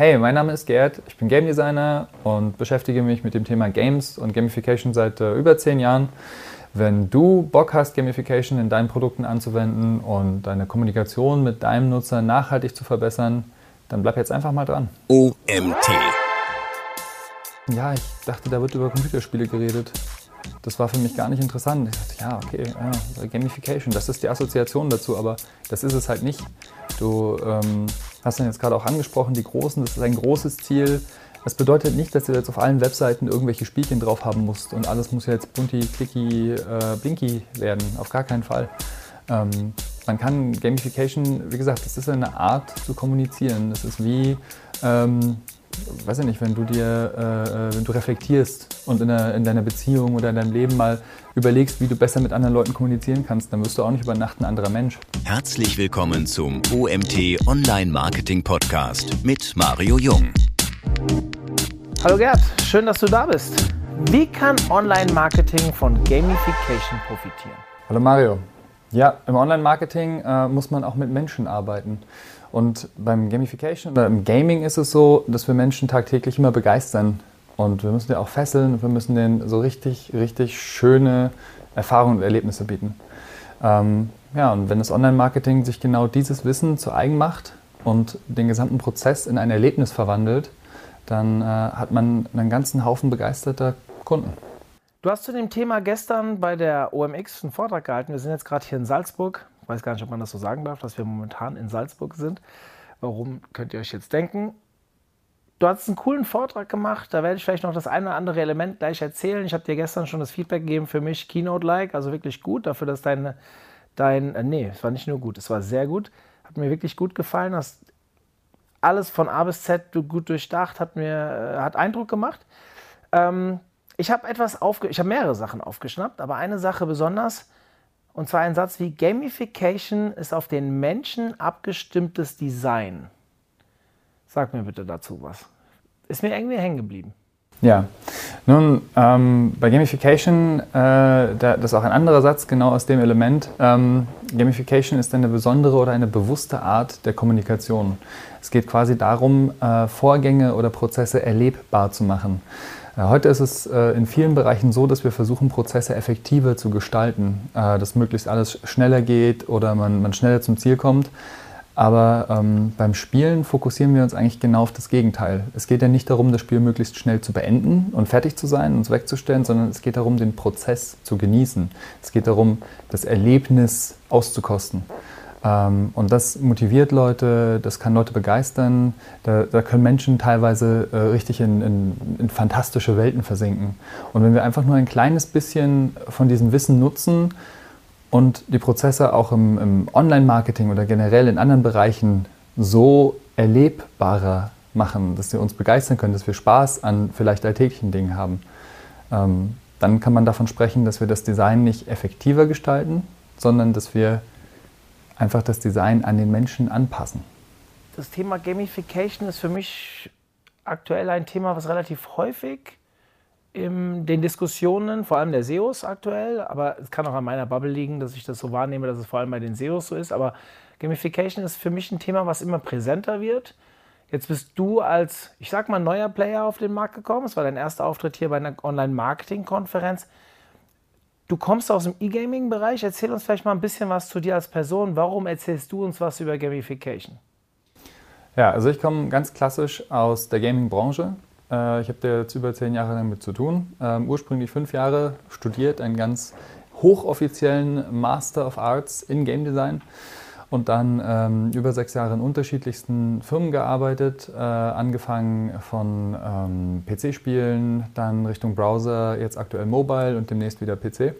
Hey, mein Name ist Gerd, ich bin Game Designer und beschäftige mich mit dem Thema Games und Gamification seit äh, über zehn Jahren. Wenn du Bock hast, Gamification in deinen Produkten anzuwenden und deine Kommunikation mit deinem Nutzer nachhaltig zu verbessern, dann bleib jetzt einfach mal dran. OMT. Ja, ich dachte, da wird über Computerspiele geredet. Das war für mich gar nicht interessant. Ich dachte, ja, okay, ja, Gamification, das ist die Assoziation dazu, aber das ist es halt nicht. Du ähm, hast dann jetzt gerade auch angesprochen, die Großen, das ist ein großes Ziel. Das bedeutet nicht, dass du jetzt auf allen Webseiten irgendwelche Spielchen drauf haben musst und alles muss jetzt bunti, clicky, äh, blinky werden. Auf gar keinen Fall. Ähm, man kann Gamification, wie gesagt, das ist eine Art zu kommunizieren. Das ist wie, ähm, weiß ich nicht, wenn du dir, äh, wenn du reflektierst und in, der, in, deiner Beziehung oder in deinem Leben mal überlegst, wie du besser mit anderen Leuten kommunizieren kannst, dann wirst du auch nicht über Nacht ein anderer Mensch. Herzlich willkommen zum OMT Online Marketing Podcast mit Mario Jung. Hallo Gerd, schön, dass du da bist. Wie kann Online-Marketing von Gamification profitieren? Hallo Mario. Ja, im Online-Marketing äh, muss man auch mit Menschen arbeiten. Und beim Gamification oder im Gaming ist es so, dass wir Menschen tagtäglich immer begeistern. Und wir müssen die auch fesseln und wir müssen denen so richtig, richtig schöne Erfahrungen und Erlebnisse bieten. Ähm, ja, und wenn das Online-Marketing sich genau dieses Wissen zu eigen macht und den gesamten Prozess in ein Erlebnis verwandelt, dann äh, hat man einen ganzen Haufen begeisterter Kunden. Du hast zu dem Thema gestern bei der OMX einen Vortrag gehalten. Wir sind jetzt gerade hier in Salzburg. Weiß gar nicht, ob man das so sagen darf, dass wir momentan in Salzburg sind. Warum könnt ihr euch jetzt denken? Du hast einen coolen Vortrag gemacht. Da werde ich vielleicht noch das eine oder andere Element gleich erzählen. Ich habe dir gestern schon das Feedback gegeben für mich Keynote-like, also wirklich gut dafür, dass deine, dein, äh, nee, es war nicht nur gut, es war sehr gut. Hat mir wirklich gut gefallen. Hast alles von A bis Z gut durchdacht, hat mir äh, hat Eindruck gemacht. Ähm, ich habe etwas aufge ich habe mehrere Sachen aufgeschnappt, aber eine Sache besonders und zwar ein Satz wie Gamification ist auf den Menschen abgestimmtes Design. Sag mir bitte dazu was. Ist mir irgendwie hängen geblieben. Ja, nun, ähm, bei Gamification, äh, das ist auch ein anderer Satz genau aus dem Element. Ähm, Gamification ist eine besondere oder eine bewusste Art der Kommunikation. Es geht quasi darum, äh, Vorgänge oder Prozesse erlebbar zu machen. Heute ist es äh, in vielen Bereichen so, dass wir versuchen, Prozesse effektiver zu gestalten, äh, dass möglichst alles schneller geht oder man, man schneller zum Ziel kommt. Aber ähm, beim Spielen fokussieren wir uns eigentlich genau auf das Gegenteil. Es geht ja nicht darum, das Spiel möglichst schnell zu beenden und fertig zu sein und es wegzustellen, sondern es geht darum, den Prozess zu genießen. Es geht darum, das Erlebnis auszukosten. Ähm, und das motiviert Leute, das kann Leute begeistern. Da, da können Menschen teilweise äh, richtig in, in, in fantastische Welten versinken. Und wenn wir einfach nur ein kleines bisschen von diesem Wissen nutzen, und die Prozesse auch im, im Online-Marketing oder generell in anderen Bereichen so erlebbarer machen, dass sie uns begeistern können, dass wir Spaß an vielleicht alltäglichen Dingen haben, ähm, dann kann man davon sprechen, dass wir das Design nicht effektiver gestalten, sondern dass wir einfach das Design an den Menschen anpassen. Das Thema Gamification ist für mich aktuell ein Thema, was relativ häufig in den Diskussionen, vor allem der SEOs aktuell, aber es kann auch an meiner Bubble liegen, dass ich das so wahrnehme, dass es vor allem bei den SEOs so ist. Aber Gamification ist für mich ein Thema, was immer präsenter wird. Jetzt bist du als, ich sag mal, neuer Player auf den Markt gekommen. Es war dein erster Auftritt hier bei einer Online-Marketing-Konferenz. Du kommst aus dem E-Gaming-Bereich. Erzähl uns vielleicht mal ein bisschen was zu dir als Person. Warum erzählst du uns was über Gamification? Ja, also ich komme ganz klassisch aus der Gaming-Branche. Äh, ich habe da jetzt über zehn Jahre damit zu tun. Ähm, ursprünglich fünf Jahre studiert, einen ganz hochoffiziellen Master of Arts in Game Design und dann ähm, über sechs Jahre in unterschiedlichsten Firmen gearbeitet, äh, angefangen von ähm, PC-Spielen, dann Richtung Browser, jetzt aktuell Mobile und demnächst wieder PC.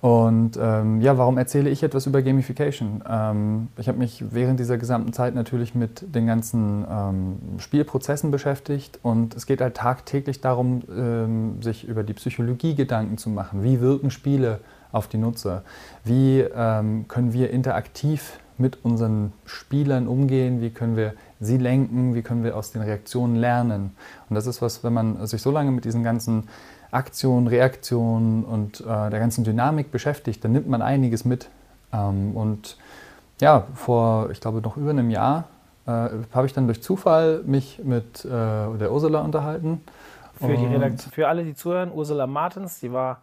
Und ähm, ja, warum erzähle ich etwas über Gamification? Ähm, ich habe mich während dieser gesamten Zeit natürlich mit den ganzen ähm, Spielprozessen beschäftigt und es geht halt tagtäglich darum, ähm, sich über die Psychologie Gedanken zu machen. Wie wirken Spiele auf die Nutzer? Wie ähm, können wir interaktiv mit unseren Spielern umgehen? Wie können wir sie lenken? Wie können wir aus den Reaktionen lernen? Und das ist was, wenn man sich so lange mit diesen ganzen Aktion, Reaktion und äh, der ganzen Dynamik beschäftigt, dann nimmt man einiges mit. Ähm, und ja, vor, ich glaube, noch über einem Jahr äh, habe ich dann durch Zufall mich mit äh, der Ursula unterhalten. Für, die Redaktion, für alle, die zuhören, Ursula Martens, die war,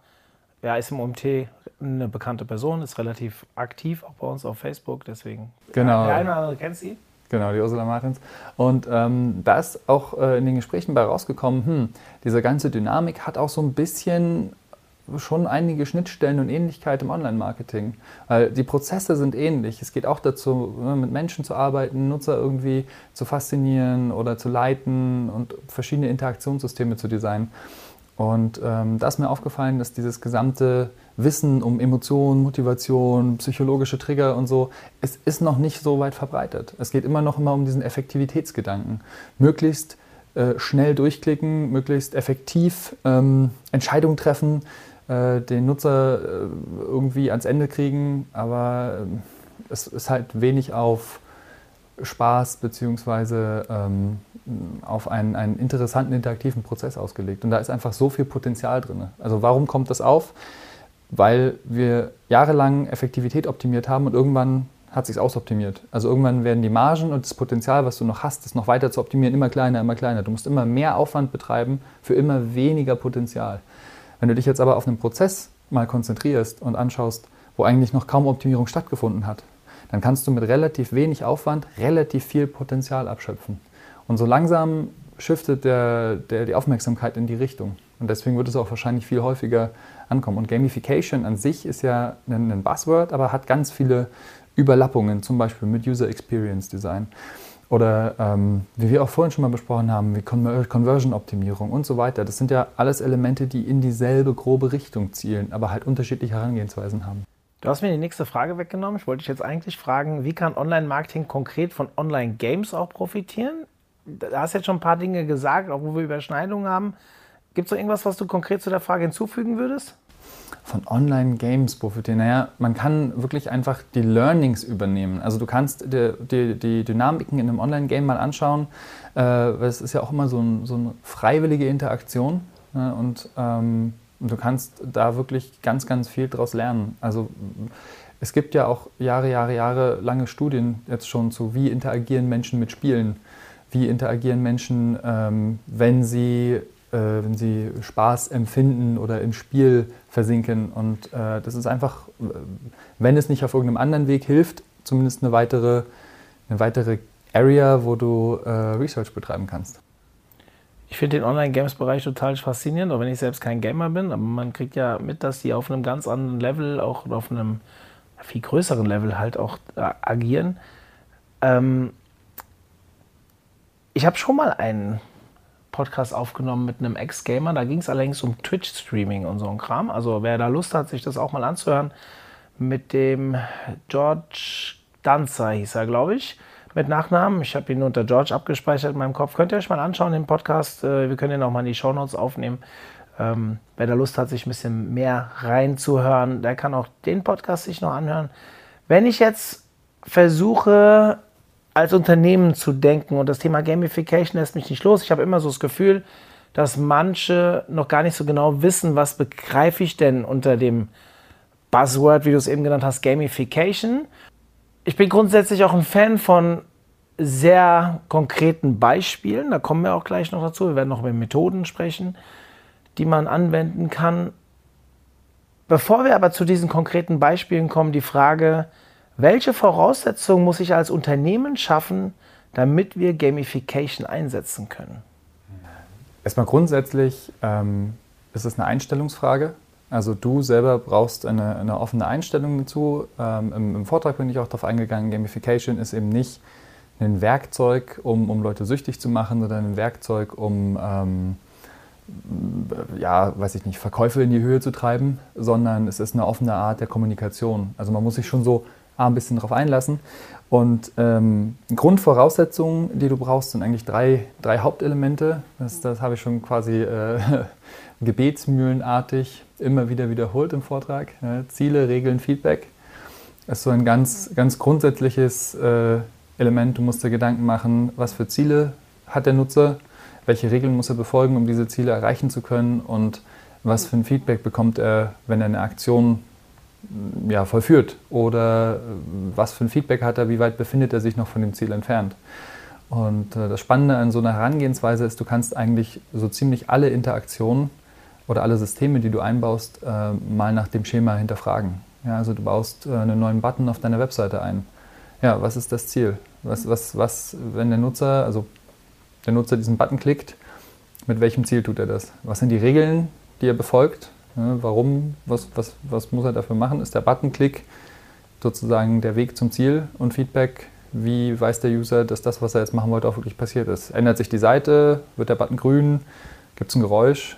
ja, ist im OMT eine bekannte Person, ist relativ aktiv, auch bei uns auf Facebook, deswegen. Genau. Der eine oder andere kennt sie. Genau, die Ursula Martins. Und ähm, da ist auch äh, in den Gesprächen bei rausgekommen, hm, diese ganze Dynamik hat auch so ein bisschen schon einige Schnittstellen und Ähnlichkeit im Online-Marketing. Weil die Prozesse sind ähnlich. Es geht auch dazu, ne, mit Menschen zu arbeiten, Nutzer irgendwie zu faszinieren oder zu leiten und verschiedene Interaktionssysteme zu designen. Und ähm, da ist mir aufgefallen, dass dieses gesamte Wissen um Emotionen, Motivation, psychologische Trigger und so, es ist noch nicht so weit verbreitet. Es geht immer noch immer um diesen Effektivitätsgedanken. Möglichst äh, schnell durchklicken, möglichst effektiv ähm, Entscheidungen treffen, äh, den Nutzer äh, irgendwie ans Ende kriegen, aber ähm, es ist halt wenig auf Spaß bzw. Ähm, auf einen, einen interessanten interaktiven Prozess ausgelegt. Und da ist einfach so viel Potenzial drin. Also warum kommt das auf? Weil wir jahrelang Effektivität optimiert haben und irgendwann hat sich ausoptimiert. Also irgendwann werden die Margen und das Potenzial, was du noch hast, das noch weiter zu optimieren, immer kleiner, immer kleiner. Du musst immer mehr Aufwand betreiben für immer weniger Potenzial. Wenn du dich jetzt aber auf einen Prozess mal konzentrierst und anschaust, wo eigentlich noch kaum Optimierung stattgefunden hat, dann kannst du mit relativ wenig Aufwand relativ viel Potenzial abschöpfen. Und so langsam shiftet der, der, die Aufmerksamkeit in die Richtung. Und deswegen wird es auch wahrscheinlich viel häufiger ankommen. Und Gamification an sich ist ja ein, ein Buzzword, aber hat ganz viele Überlappungen, zum Beispiel mit User Experience Design. Oder ähm, wie wir auch vorhin schon mal besprochen haben, wie Conversion-Optimierung und so weiter. Das sind ja alles Elemente, die in dieselbe grobe Richtung zielen, aber halt unterschiedliche Herangehensweisen haben. Du hast mir die nächste Frage weggenommen. Ich wollte dich jetzt eigentlich fragen, wie kann Online-Marketing konkret von Online-Games auch profitieren? Du hast jetzt schon ein paar Dinge gesagt, auch wo wir Überschneidungen haben. Gibt es noch irgendwas, was du konkret zu der Frage hinzufügen würdest? Von Online-Games profitieren. Naja, man kann wirklich einfach die Learnings übernehmen. Also du kannst die, die, die Dynamiken in einem Online-Game mal anschauen. Äh, es ist ja auch immer so, ein, so eine freiwillige Interaktion. Ne? Und ähm, du kannst da wirklich ganz, ganz viel daraus lernen. Also es gibt ja auch Jahre, Jahre, Jahre lange Studien jetzt schon zu, wie interagieren Menschen mit Spielen, wie interagieren Menschen, ähm, wenn, sie, äh, wenn sie Spaß empfinden oder im Spiel versinken. Und äh, das ist einfach, wenn es nicht auf irgendeinem anderen Weg hilft, zumindest eine weitere, eine weitere Area, wo du äh, Research betreiben kannst. Ich finde den Online-Games-Bereich total faszinierend, auch wenn ich selbst kein Gamer bin. Aber man kriegt ja mit, dass die auf einem ganz anderen Level, auch auf einem viel größeren Level halt auch äh, agieren. Ähm ich habe schon mal einen Podcast aufgenommen mit einem Ex-Gamer. Da ging es allerdings um Twitch-Streaming und so ein Kram. Also wer da Lust hat, sich das auch mal anzuhören, mit dem George Danzer hieß er, glaube ich mit Nachnamen. Ich habe ihn unter George abgespeichert in meinem Kopf. Könnt ihr euch mal anschauen, den Podcast. Äh, wir können ihn auch mal in die Shownotes aufnehmen. Ähm, wer da Lust hat, sich ein bisschen mehr reinzuhören, der kann auch den Podcast sich noch anhören. Wenn ich jetzt versuche, als Unternehmen zu denken und das Thema Gamification lässt mich nicht los, ich habe immer so das Gefühl, dass manche noch gar nicht so genau wissen, was begreife ich denn unter dem Buzzword, wie du es eben genannt hast, Gamification ich bin grundsätzlich auch ein Fan von sehr konkreten Beispielen. Da kommen wir auch gleich noch dazu. Wir werden noch über Methoden sprechen, die man anwenden kann. Bevor wir aber zu diesen konkreten Beispielen kommen, die Frage, welche Voraussetzungen muss ich als Unternehmen schaffen, damit wir Gamification einsetzen können? Erstmal grundsätzlich ähm, ist es eine Einstellungsfrage. Also du selber brauchst eine, eine offene Einstellung dazu. Ähm, im, im, Vortrag bin ich auch darauf eingegangen, Gamification ist eben nicht ein Werkzeug, um, um Leute süchtig zu machen oder ein Werkzeug, um ähm, ja, weiß ich nicht, Verkäufe in die Höhe zu treiben, sondern es ist eine offene Art der Kommunikation. Also man muss sich schon so ein bisschen darauf einlassen. Und ähm, Grundvoraussetzungen, die du brauchst, sind eigentlich drei, drei Hauptelemente. Das, das habe ich schon quasi äh, gebetsmühlenartig immer wieder wiederholt im Vortrag. Ja, Ziele, Regeln, Feedback. Das ist so ein ganz, ganz grundsätzliches äh, Element. Du musst dir Gedanken machen, was für Ziele hat der Nutzer, welche Regeln muss er befolgen, um diese Ziele erreichen zu können und was für ein Feedback bekommt er, wenn er eine Aktion ja, vollführt oder was für ein Feedback hat er, wie weit befindet er sich noch von dem Ziel entfernt. Und äh, das Spannende an so einer Herangehensweise ist, du kannst eigentlich so ziemlich alle Interaktionen oder alle Systeme, die du einbaust, äh, mal nach dem Schema hinterfragen. Ja, also du baust äh, einen neuen Button auf deiner Webseite ein. Ja, was ist das Ziel? Was, was, was, wenn der Nutzer, also der Nutzer diesen Button klickt, mit welchem Ziel tut er das? Was sind die Regeln, die er befolgt? Ja, warum, was, was, was muss er dafür machen? Ist der Buttonklick sozusagen der Weg zum Ziel und Feedback? Wie weiß der User, dass das, was er jetzt machen wollte, auch wirklich passiert ist? Ändert sich die Seite? Wird der Button grün? Gibt es ein Geräusch?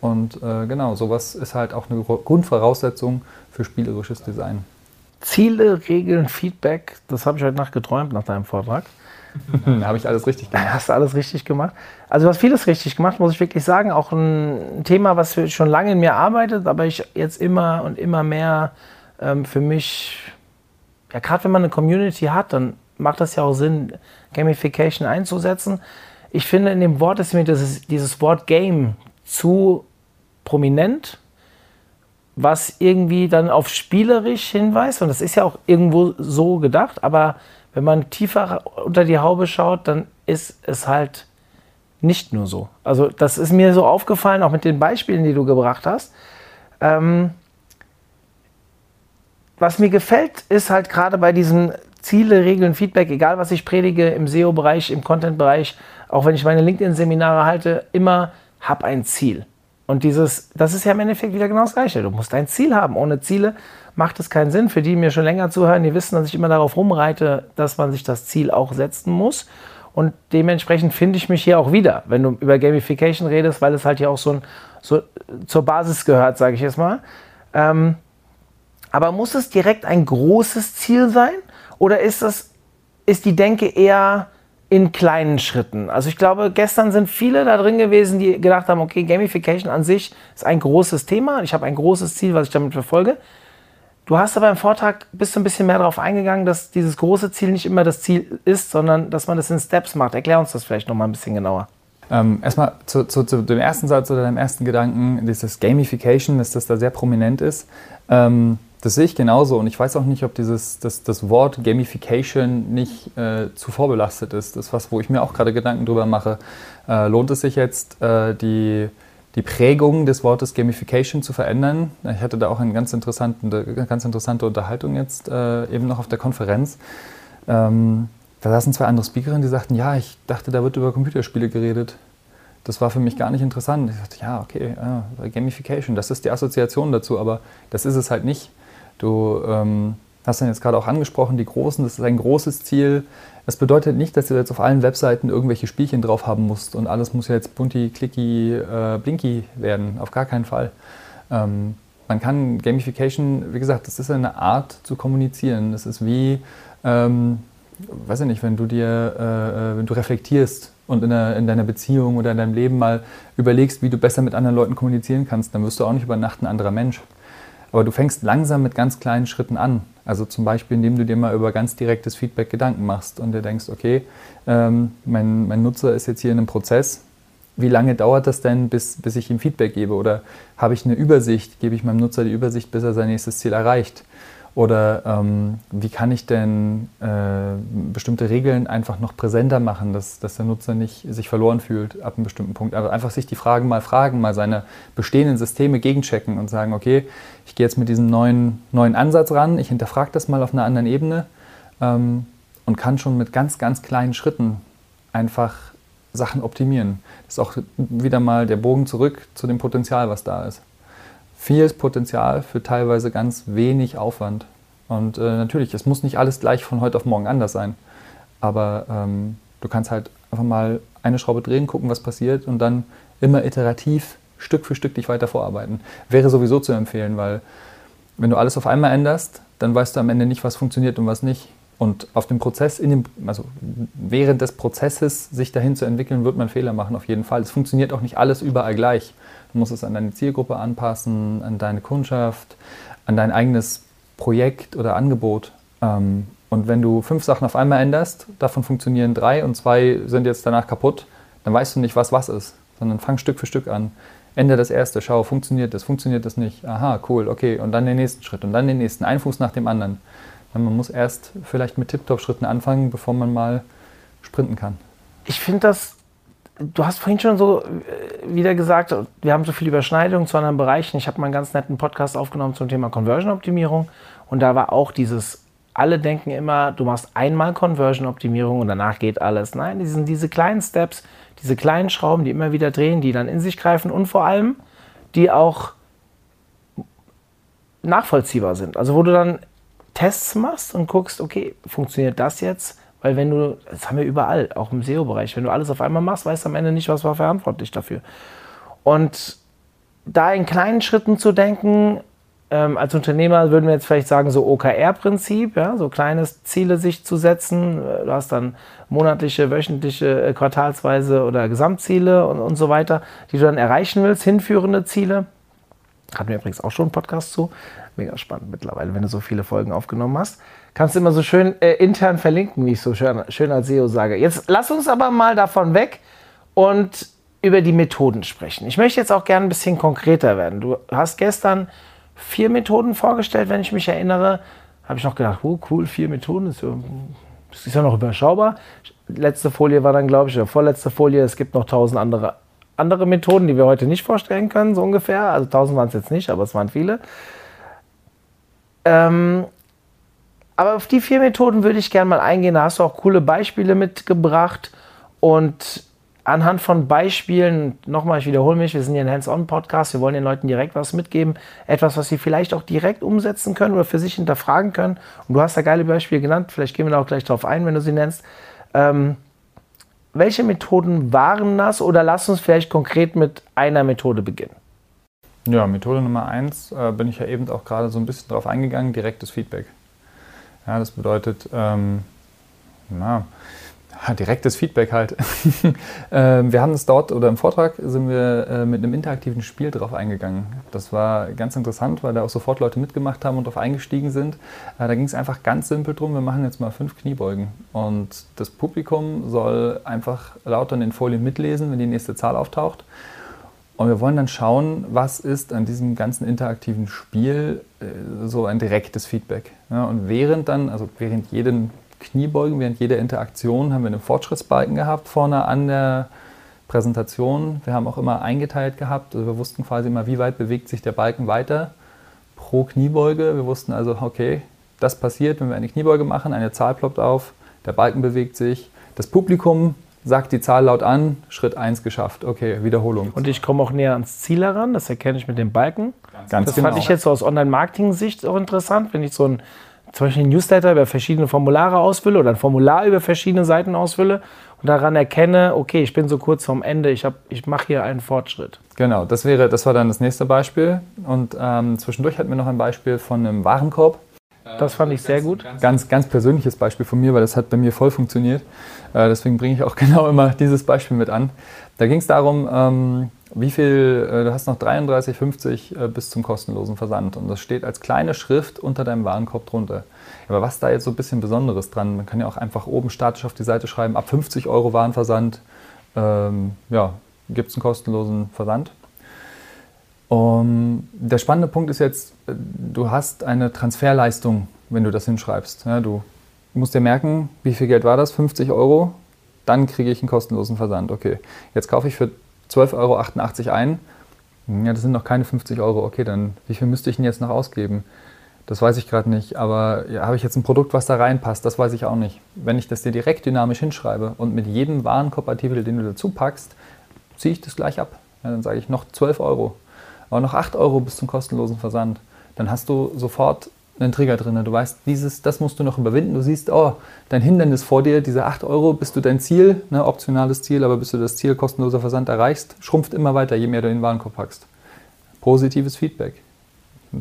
Und äh, genau, sowas ist halt auch eine Grundvoraussetzung für spielerisches Design. Ziele, Regeln, Feedback, das habe ich heute Nacht geträumt nach deinem Vortrag. habe ich alles richtig gemacht. Hast du alles richtig gemacht? Also du hast vieles richtig gemacht, muss ich wirklich sagen. Auch ein Thema, was schon lange in mir arbeitet, aber ich jetzt immer und immer mehr ähm, für mich, ja gerade wenn man eine Community hat, dann macht das ja auch Sinn, Gamification einzusetzen. Ich finde, in dem Wort ist mir dieses, dieses Wort Game zu prominent, was irgendwie dann auf spielerisch hinweist. Und das ist ja auch irgendwo so gedacht. Aber wenn man tiefer unter die Haube schaut, dann ist es halt nicht nur so. Also das ist mir so aufgefallen, auch mit den Beispielen, die du gebracht hast. Ähm, was mir gefällt, ist halt gerade bei diesen Ziele, Regeln, Feedback, egal was ich predige im SEO-Bereich, im Content-Bereich, auch wenn ich meine LinkedIn-Seminare halte, immer hab ein Ziel. Und dieses, das ist ja im Endeffekt wieder genau das Gleiche. Du musst ein Ziel haben. Ohne Ziele macht es keinen Sinn. Für die, die mir schon länger zuhören, die wissen, dass ich immer darauf rumreite, dass man sich das Ziel auch setzen muss. Und dementsprechend finde ich mich hier auch wieder, wenn du über Gamification redest, weil es halt ja auch so, ein, so zur Basis gehört, sage ich jetzt mal. Ähm, aber muss es direkt ein großes Ziel sein? Oder ist, das, ist die Denke eher in kleinen Schritten. Also ich glaube, gestern sind viele da drin gewesen, die gedacht haben, okay, Gamification an sich ist ein großes Thema. Ich habe ein großes Ziel, was ich damit verfolge. Du hast aber im Vortrag bist du ein bisschen mehr darauf eingegangen, dass dieses große Ziel nicht immer das Ziel ist, sondern dass man das in Steps macht. Erklär uns das vielleicht noch mal ein bisschen genauer. Ähm, erstmal zu, zu, zu, dem ersten Satz oder dem ersten Gedanken, dieses Gamification, dass das da sehr prominent ist. Ähm, das sehe ich genauso und ich weiß auch nicht, ob dieses, das, das Wort Gamification nicht äh, zu vorbelastet ist. Das ist was, wo ich mir auch gerade Gedanken drüber mache. Äh, lohnt es sich jetzt, äh, die, die Prägung des Wortes Gamification zu verändern? Ich hatte da auch eine ganz, interessante, ganz interessante Unterhaltung jetzt äh, eben noch auf der Konferenz. Ähm, da saßen zwei andere Speakerinnen, die sagten, ja, ich dachte, da wird über Computerspiele geredet. Das war für mich gar nicht interessant. Ich dachte, ja, okay, Gamification, das ist die Assoziation dazu, aber das ist es halt nicht. Du ähm, hast dann jetzt gerade auch angesprochen, die Großen, das ist ein großes Ziel. Das bedeutet nicht, dass du jetzt auf allen Webseiten irgendwelche Spielchen drauf haben musst und alles muss jetzt bunti, clicky, äh, blinky werden. Auf gar keinen Fall. Ähm, man kann Gamification, wie gesagt, das ist eine Art zu kommunizieren. Das ist wie, ähm, weiß ich nicht, wenn du dir, äh, äh, wenn du reflektierst und in, der, in, deiner Beziehung oder in deinem Leben mal überlegst, wie du besser mit anderen Leuten kommunizieren kannst, dann wirst du auch nicht über Nacht ein anderer Mensch. Aber du fängst langsam mit ganz kleinen Schritten an. Also zum Beispiel, indem du dir mal über ganz direktes Feedback Gedanken machst und dir denkst, okay, ähm, mein, mein Nutzer ist jetzt hier in einem Prozess. Wie lange dauert das denn, bis, bis ich ihm Feedback gebe? Oder habe ich eine Übersicht? Gebe ich meinem Nutzer die Übersicht, bis er sein nächstes Ziel erreicht? Oder ähm, wie kann ich denn äh, bestimmte Regeln einfach noch präsenter machen, dass, dass der Nutzer nicht sich verloren fühlt ab einem bestimmten Punkt? Also einfach sich die Fragen mal fragen, mal seine bestehenden Systeme gegenchecken und sagen, okay, ich gehe jetzt mit diesem neuen, neuen Ansatz ran, ich hinterfrage das mal auf einer anderen Ebene ähm, und kann schon mit ganz, ganz kleinen Schritten einfach Sachen optimieren. Das ist auch wieder mal der Bogen zurück zu dem Potenzial, was da ist vieles Potenzial für teilweise ganz wenig Aufwand. Und äh, natürlich, es muss nicht alles gleich von heute auf morgen anders sein. Aber ähm, du kannst halt einfach mal eine Schraube drehen, gucken, was passiert und dann immer iterativ Stück für Stück dich weiter vorarbeiten. Wäre sowieso zu empfehlen, weil wenn du alles auf einmal änderst, dann weißt du am Ende nicht, was funktioniert und was nicht. Und auf dem Prozess, in dem, also während des Prozesses sich dahin zu entwickeln, wird man Fehler machen, auf jeden Fall. Es funktioniert auch nicht alles überall gleich. Du musst es an deine Zielgruppe anpassen, an deine Kundschaft, an dein eigenes Projekt oder Angebot. Ähm, und wenn du fünf Sachen auf einmal änderst, davon funktionieren drei und zwei sind jetzt danach kaputt, dann weißt du nicht, was was ist, sondern fang Stück für Stück an. Ende das erste, schau, funktioniert das, funktioniert das nicht. Aha, cool, okay. Und dann den nächsten Schritt und dann den nächsten, ein Fuß nach dem anderen. Man muss erst vielleicht mit Tip-Top-Schritten anfangen, bevor man mal sprinten kann. Ich finde das, du hast vorhin schon so äh, wieder gesagt, wir haben so viele Überschneidungen zu anderen Bereichen. Ich habe mal einen ganz netten Podcast aufgenommen zum Thema Conversion-Optimierung und da war auch dieses, alle denken immer, du machst einmal Conversion-Optimierung und danach geht alles. Nein, die sind diese kleinen Steps, diese kleinen Schrauben, die immer wieder drehen, die dann in sich greifen und vor allem, die auch nachvollziehbar sind. Also wo du dann Tests machst und guckst, okay, funktioniert das jetzt? Weil wenn du, das haben wir überall, auch im SEO-Bereich, wenn du alles auf einmal machst, weißt du am Ende nicht, was war verantwortlich dafür. Und da in kleinen Schritten zu denken, ähm, als Unternehmer würden wir jetzt vielleicht sagen, so OKR-Prinzip, ja, so kleine Ziele sich zu setzen. Du hast dann monatliche, wöchentliche, äh, quartalsweise oder Gesamtziele und, und so weiter, die du dann erreichen willst, hinführende Ziele. Hatten wir übrigens auch schon einen Podcast zu. Mega spannend mittlerweile, wenn du so viele Folgen aufgenommen hast. Kannst du immer so schön äh, intern verlinken, wie ich so schön, schön als SEO sage. Jetzt lass uns aber mal davon weg und über die Methoden sprechen. Ich möchte jetzt auch gerne ein bisschen konkreter werden. Du hast gestern vier Methoden vorgestellt, wenn ich mich erinnere. Habe ich noch gedacht, oh cool, vier Methoden, ist, ja, ist ja noch überschaubar. Letzte Folie war dann, glaube ich, oder vorletzte Folie, es gibt noch tausend andere andere Methoden, die wir heute nicht vorstellen können, so ungefähr. Also 1000 waren es jetzt nicht, aber es waren viele. Ähm, aber auf die vier Methoden würde ich gerne mal eingehen. Da hast du auch coole Beispiele mitgebracht. Und anhand von Beispielen, nochmal, ich wiederhole mich, wir sind hier ein Hands-on-Podcast, wir wollen den Leuten direkt was mitgeben. Etwas, was sie vielleicht auch direkt umsetzen können oder für sich hinterfragen können. Und du hast da geile Beispiele genannt, vielleicht gehen wir da auch gleich drauf ein, wenn du sie nennst. Ähm, welche Methoden waren das oder lass uns vielleicht konkret mit einer Methode beginnen? Ja, Methode Nummer eins äh, bin ich ja eben auch gerade so ein bisschen drauf eingegangen, direktes Feedback. Ja, das bedeutet, ähm, na, direktes Feedback halt. Ähm, wir haben es dort oder im Vortrag sind wir äh, mit einem interaktiven Spiel drauf eingegangen. Das war ganz interessant, weil da auch sofort Leute mitgemacht haben und drauf eingestiegen sind. Äh, da ging es einfach ganz simpel drum, wir machen jetzt mal fünf Kniebeugen. Und das Publikum soll einfach lauter in den Folien mitlesen, wenn die nächste Zahl auftaucht. Und wir wollen dann schauen, was ist an diesem ganzen interaktiven Spiel äh, so ein direktes Feedback. Ja, und während dann, also während jeden Kniebeugen, während jeder Interaktion haben wir einen Fortschrittsbalken gehabt vorne an der Präsentation. Wir haben auch immer eingeteilt gehabt, also wir wussten quasi immer, wie weit bewegt sich der Balken weiter pro Kniebeuge. Wir wussten also, okay, das passiert, wenn wir eine Kniebeuge machen, eine Zahl ploppt auf, der Balken bewegt sich, das Publikum sagt die Zahl laut an, Schritt 1 geschafft. Okay, Wiederholung. Und ich komme auch näher ans Ziel heran, das erkenne ich mit dem Balken. Ganz das genau. fand ich jetzt so aus Online-Marketing-Sicht auch interessant, wenn ich so ein zum Beispiel ein Newsletter über verschiedene Formulare ausfülle oder ein Formular über verschiedene Seiten ausfülle und daran erkenne, okay, ich bin so kurz vorm Ende, ich, ich mache hier einen Fortschritt. Genau, das, wäre, das war dann das nächste Beispiel. Und ähm, zwischendurch hatten wir noch ein Beispiel von einem Warenkorb. Das fand ich sehr gut. Ganz, ganz persönliches Beispiel von mir, weil das hat bei mir voll funktioniert. Äh, deswegen bringe ich auch genau immer dieses Beispiel mit an. Da ging es darum, ähm, wie viel, äh, du hast noch 33,50 äh, bis zum kostenlosen Versand und das steht als kleine Schrift unter deinem Warenkorb drunter. Aber was da jetzt so ein bisschen Besonderes dran? Man kann ja auch einfach oben statisch auf die Seite schreiben, ab 50 Euro Warenversand, ähm, ja, gibt es einen kostenlosen Versand. Um, der spannende Punkt ist jetzt, du hast eine Transferleistung, wenn du das hinschreibst. Ja, du musst dir merken, wie viel Geld war das? 50 Euro, dann kriege ich einen kostenlosen Versand. Okay, jetzt kaufe ich für 12,88 Euro ein. Ja, das sind noch keine 50 Euro. Okay, dann wie viel müsste ich denn jetzt noch ausgeben? Das weiß ich gerade nicht. Aber ja, habe ich jetzt ein Produkt, was da reinpasst? Das weiß ich auch nicht. Wenn ich das dir direkt dynamisch hinschreibe und mit jedem Warenkompatibel, den du dazu packst, ziehe ich das gleich ab. Ja, dann sage ich noch 12 Euro. Aber noch 8 Euro bis zum kostenlosen Versand. Dann hast du sofort einen Trigger drin. Du weißt, dieses, das musst du noch überwinden. Du siehst, oh, dein Hindernis vor dir, diese 8 Euro, bis du dein Ziel, ne, optionales Ziel, aber bis du das Ziel kostenloser Versand erreichst, schrumpft immer weiter, je mehr du in den Warenkorb packst. Positives Feedback.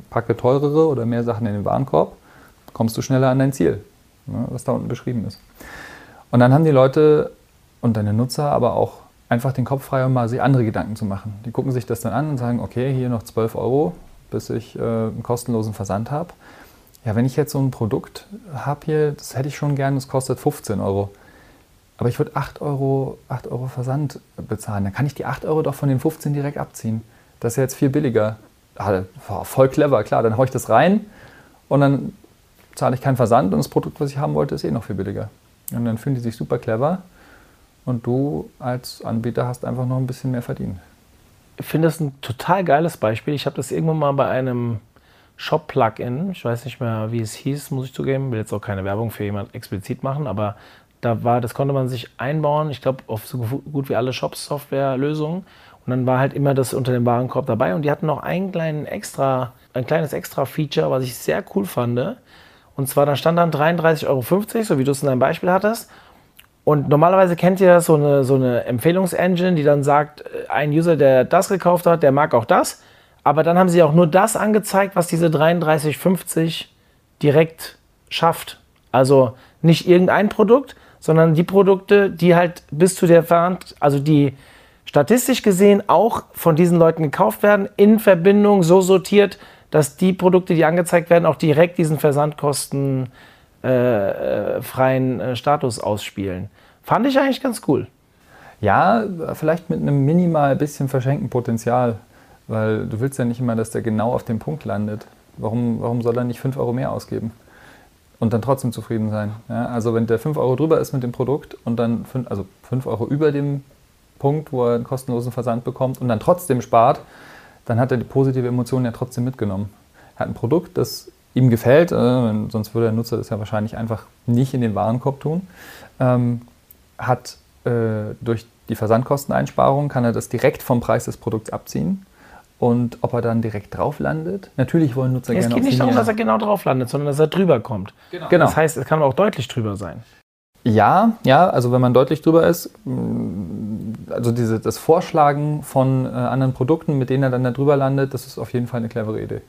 Packe teurere oder mehr Sachen in den Warenkorb, kommst du schneller an dein Ziel, ne, was da unten beschrieben ist. Und dann haben die Leute und deine Nutzer aber auch einfach den Kopf frei, um mal sich andere Gedanken zu machen. Die gucken sich das dann an und sagen, okay, hier noch 12 Euro, bis ich äh, einen kostenlosen Versand habe ja, wenn ich jetzt so ein Produkt habe hier, das hätte ich schon gern, das kostet 15 Euro. Aber ich würde 8 Euro, 8 Euro Versand bezahlen. Dann kann ich die 8 Euro doch von den 15 direkt abziehen. Das ist ja jetzt viel billiger. Ah, voll clever, klar. Dann haue ich das rein und dann zahle ich keinen Versand und das Produkt, was ich haben wollte, ist eh noch viel billiger. Und dann fühlen die sich super clever und du als Anbieter hast einfach noch ein bisschen mehr verdient. Ich finde das ein total geiles Beispiel. Ich habe das irgendwann mal bei einem Shop-Plugin, ich weiß nicht mehr, wie es hieß, muss ich zugeben, will jetzt auch keine Werbung für jemand explizit machen, aber da war, das konnte man sich einbauen, ich glaube, auf so gut wie alle Shops-Software-Lösungen. Und dann war halt immer das unter dem Warenkorb dabei. Und die hatten noch einen kleinen extra, ein kleines Extra-Feature, was ich sehr cool fand. Und zwar, da stand dann 33,50 Euro, so wie du es in deinem Beispiel hattest. Und normalerweise kennt ihr so eine, so eine Empfehlungsengine, die dann sagt, äh, ein User, der das gekauft hat, der mag auch das. Aber dann haben sie auch nur das angezeigt, was diese 33,50 direkt schafft. Also nicht irgendein Produkt, sondern die Produkte, die halt bis zu der Verhand, also die statistisch gesehen auch von diesen Leuten gekauft werden, in Verbindung so sortiert, dass die Produkte, die angezeigt werden, auch direkt diesen versandkostenfreien äh, äh, Status ausspielen. Fand ich eigentlich ganz cool. Ja, vielleicht mit einem minimal bisschen verschenkten Potenzial, weil du willst ja nicht immer, dass der genau auf dem Punkt landet. Warum, warum soll er nicht 5 Euro mehr ausgeben? und dann trotzdem zufrieden sein. Ja, also wenn der 5 Euro drüber ist mit dem Produkt und dann 5, also 5 Euro über dem Punkt, wo er einen kostenlosen Versand bekommt und dann trotzdem spart, dann hat er die positive Emotion ja trotzdem mitgenommen. Er hat ein Produkt, das ihm gefällt, äh, sonst würde der Nutzer das ja wahrscheinlich einfach nicht in den Warenkorb tun. Ähm, hat äh, durch die Versandkosteneinsparung kann er das direkt vom Preis des Produkts abziehen und ob er dann direkt drauf landet. Natürlich wollen Nutzer es gerne. Es geht nicht darum, dass er genau drauf landet, sondern dass er drüber kommt. Genau. genau. Das heißt, es kann auch deutlich drüber sein. Ja, ja, also wenn man deutlich drüber ist, mm, also diese, das Vorschlagen von äh, anderen Produkten, mit denen er dann da drüber landet, das ist auf jeden Fall eine clevere Idee.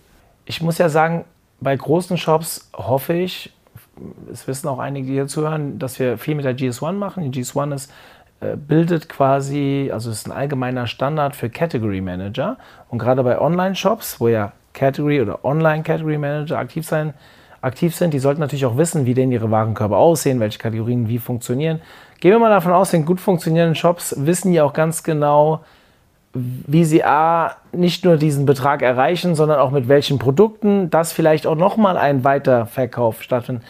Ich muss ja sagen, bei großen Shops hoffe ich, es wissen auch einige, die hier zuhören, dass wir viel mit der GS1 machen. Die GS1 ist bildet quasi, also ist ein allgemeiner Standard für Category Manager. Und gerade bei Online-Shops, wo ja Category oder Online-Category Manager aktiv, sein, aktiv sind, die sollten natürlich auch wissen, wie denn ihre Warenkörper aussehen, welche Kategorien wie funktionieren. Gehen wir mal davon aus, in gut funktionierenden Shops wissen die auch ganz genau, wie sie A, nicht nur diesen Betrag erreichen, sondern auch mit welchen Produkten, dass vielleicht auch nochmal ein Weiterverkauf stattfindet.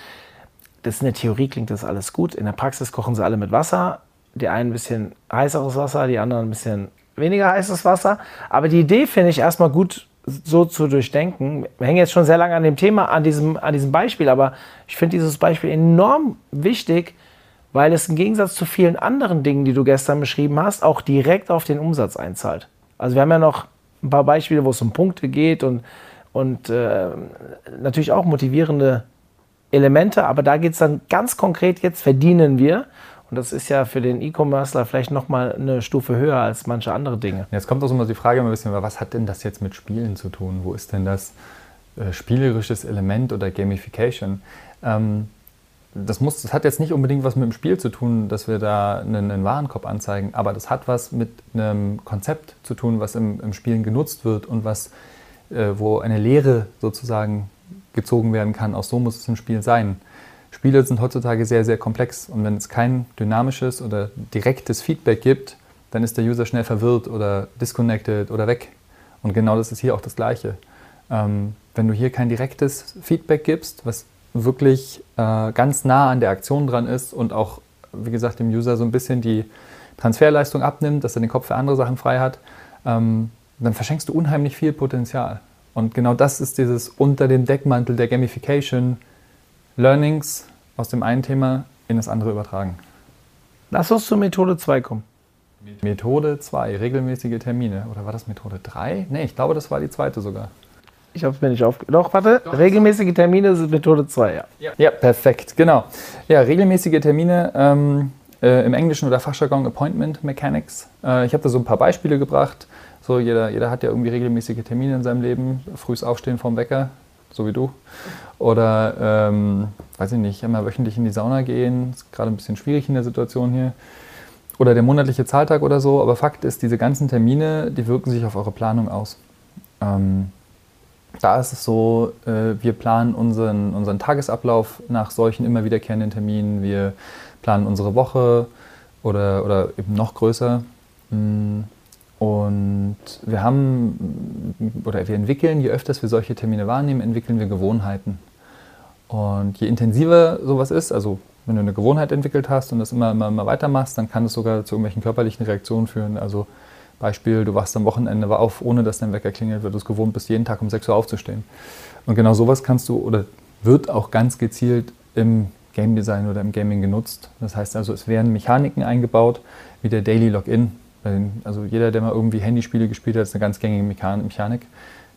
Das in der Theorie klingt das alles gut. In der Praxis kochen sie alle mit Wasser die einen ein bisschen heißeres Wasser, die anderen ein bisschen weniger heißes Wasser. Aber die Idee finde ich erstmal gut so zu durchdenken. Wir hängen jetzt schon sehr lange an dem Thema, an diesem, an diesem Beispiel, aber ich finde dieses Beispiel enorm wichtig, weil es im Gegensatz zu vielen anderen Dingen, die du gestern beschrieben hast, auch direkt auf den Umsatz einzahlt. Also wir haben ja noch ein paar Beispiele, wo es um Punkte geht und, und äh, natürlich auch motivierende Elemente, aber da geht es dann ganz konkret, jetzt verdienen wir. Und das ist ja für den E-Commercer vielleicht nochmal eine Stufe höher als manche andere Dinge. Jetzt kommt auch immer die Frage ein bisschen, was hat denn das jetzt mit Spielen zu tun? Wo ist denn das äh, spielerisches Element oder Gamification? Ähm, das, muss, das hat jetzt nicht unbedingt was mit dem Spiel zu tun, dass wir da einen, einen Warenkorb anzeigen, aber das hat was mit einem Konzept zu tun, was im, im Spielen genutzt wird und was, äh, wo eine Lehre sozusagen gezogen werden kann. Auch so muss es im Spiel sein. Spiele sind heutzutage sehr, sehr komplex und wenn es kein dynamisches oder direktes Feedback gibt, dann ist der User schnell verwirrt oder disconnected oder weg. Und genau das ist hier auch das Gleiche. Ähm, wenn du hier kein direktes Feedback gibst, was wirklich äh, ganz nah an der Aktion dran ist und auch, wie gesagt, dem User so ein bisschen die Transferleistung abnimmt, dass er den Kopf für andere Sachen frei hat, ähm, dann verschenkst du unheimlich viel Potenzial. Und genau das ist dieses unter dem Deckmantel der Gamification Learnings aus dem einen Thema in das andere übertragen. Lass uns zur Methode 2 kommen. Methode 2, regelmäßige Termine. Oder war das Methode 3? Ne, ich glaube, das war die zweite sogar. Ich habe es mir nicht auf. Doch, warte. Doch. Regelmäßige Termine sind Methode 2, ja. ja. ja. perfekt, genau. Ja, regelmäßige Termine ähm, äh, im Englischen oder Fachjargon Appointment Mechanics. Äh, ich habe da so ein paar Beispiele gebracht. So, jeder, jeder hat ja irgendwie regelmäßige Termine in seinem Leben. Frühes Aufstehen vom Wecker, so wie du. Oder, ähm, weiß ich nicht, einmal wöchentlich in die Sauna gehen. Ist gerade ein bisschen schwierig in der Situation hier. Oder der monatliche Zahltag oder so. Aber Fakt ist, diese ganzen Termine, die wirken sich auf eure Planung aus. Ähm, da ist es so, äh, wir planen unseren, unseren Tagesablauf nach solchen immer wiederkehrenden Terminen. Wir planen unsere Woche oder, oder eben noch größer. Mh, und wir haben oder wir entwickeln, je öfter wir solche Termine wahrnehmen, entwickeln wir Gewohnheiten. Und je intensiver sowas ist, also Wenn du eine Gewohnheit entwickelt hast und das immer, immer, immer weitermachst, dann kann es sogar zu irgendwelchen körperlichen Reaktionen führen. Also Beispiel, du wachst am Wochenende auf, ohne dass dein Wecker klingelt, weil du es gewohnt bist, jeden Tag um 6 Uhr aufzustehen. Und genau sowas kannst du oder wird auch ganz gezielt im Game Design oder im Gaming genutzt. Das heißt also, es werden Mechaniken eingebaut, wie der Daily Login. Also jeder, der mal irgendwie Handyspiele gespielt hat, ist eine ganz gängige Mechanik.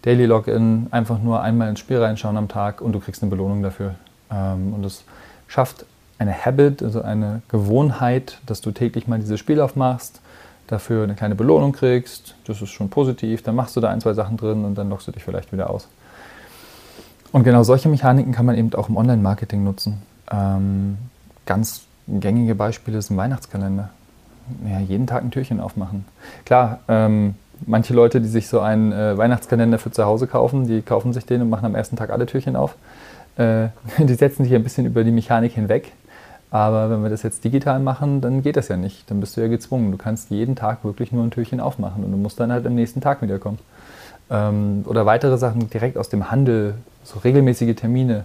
Daily Login, einfach nur einmal ins Spiel reinschauen am Tag und du kriegst eine Belohnung dafür. Ähm, und es schafft eine Habit, also eine Gewohnheit, dass du täglich mal dieses Spiel aufmachst, dafür eine kleine Belohnung kriegst. Das ist schon positiv. Dann machst du da ein, zwei Sachen drin und dann lockst du dich vielleicht wieder aus. Und genau solche Mechaniken kann man eben auch im Online-Marketing nutzen. Ähm, ganz gängige Beispiele ein Weihnachtskalender. Ja, jeden Tag ein Türchen aufmachen. Klar, ähm, manche Leute, die sich so einen äh, Weihnachtskalender für zu Hause kaufen, die kaufen sich den und machen am ersten Tag alle Türchen auf. Äh, die setzen sich ein bisschen über die Mechanik hinweg. Aber wenn wir das jetzt digital machen, dann geht das ja nicht. Dann bist du ja gezwungen. Du kannst jeden Tag wirklich nur ein Türchen aufmachen und du musst dann halt am nächsten Tag wiederkommen. Ähm, oder weitere Sachen direkt aus dem Handel, so regelmäßige Termine.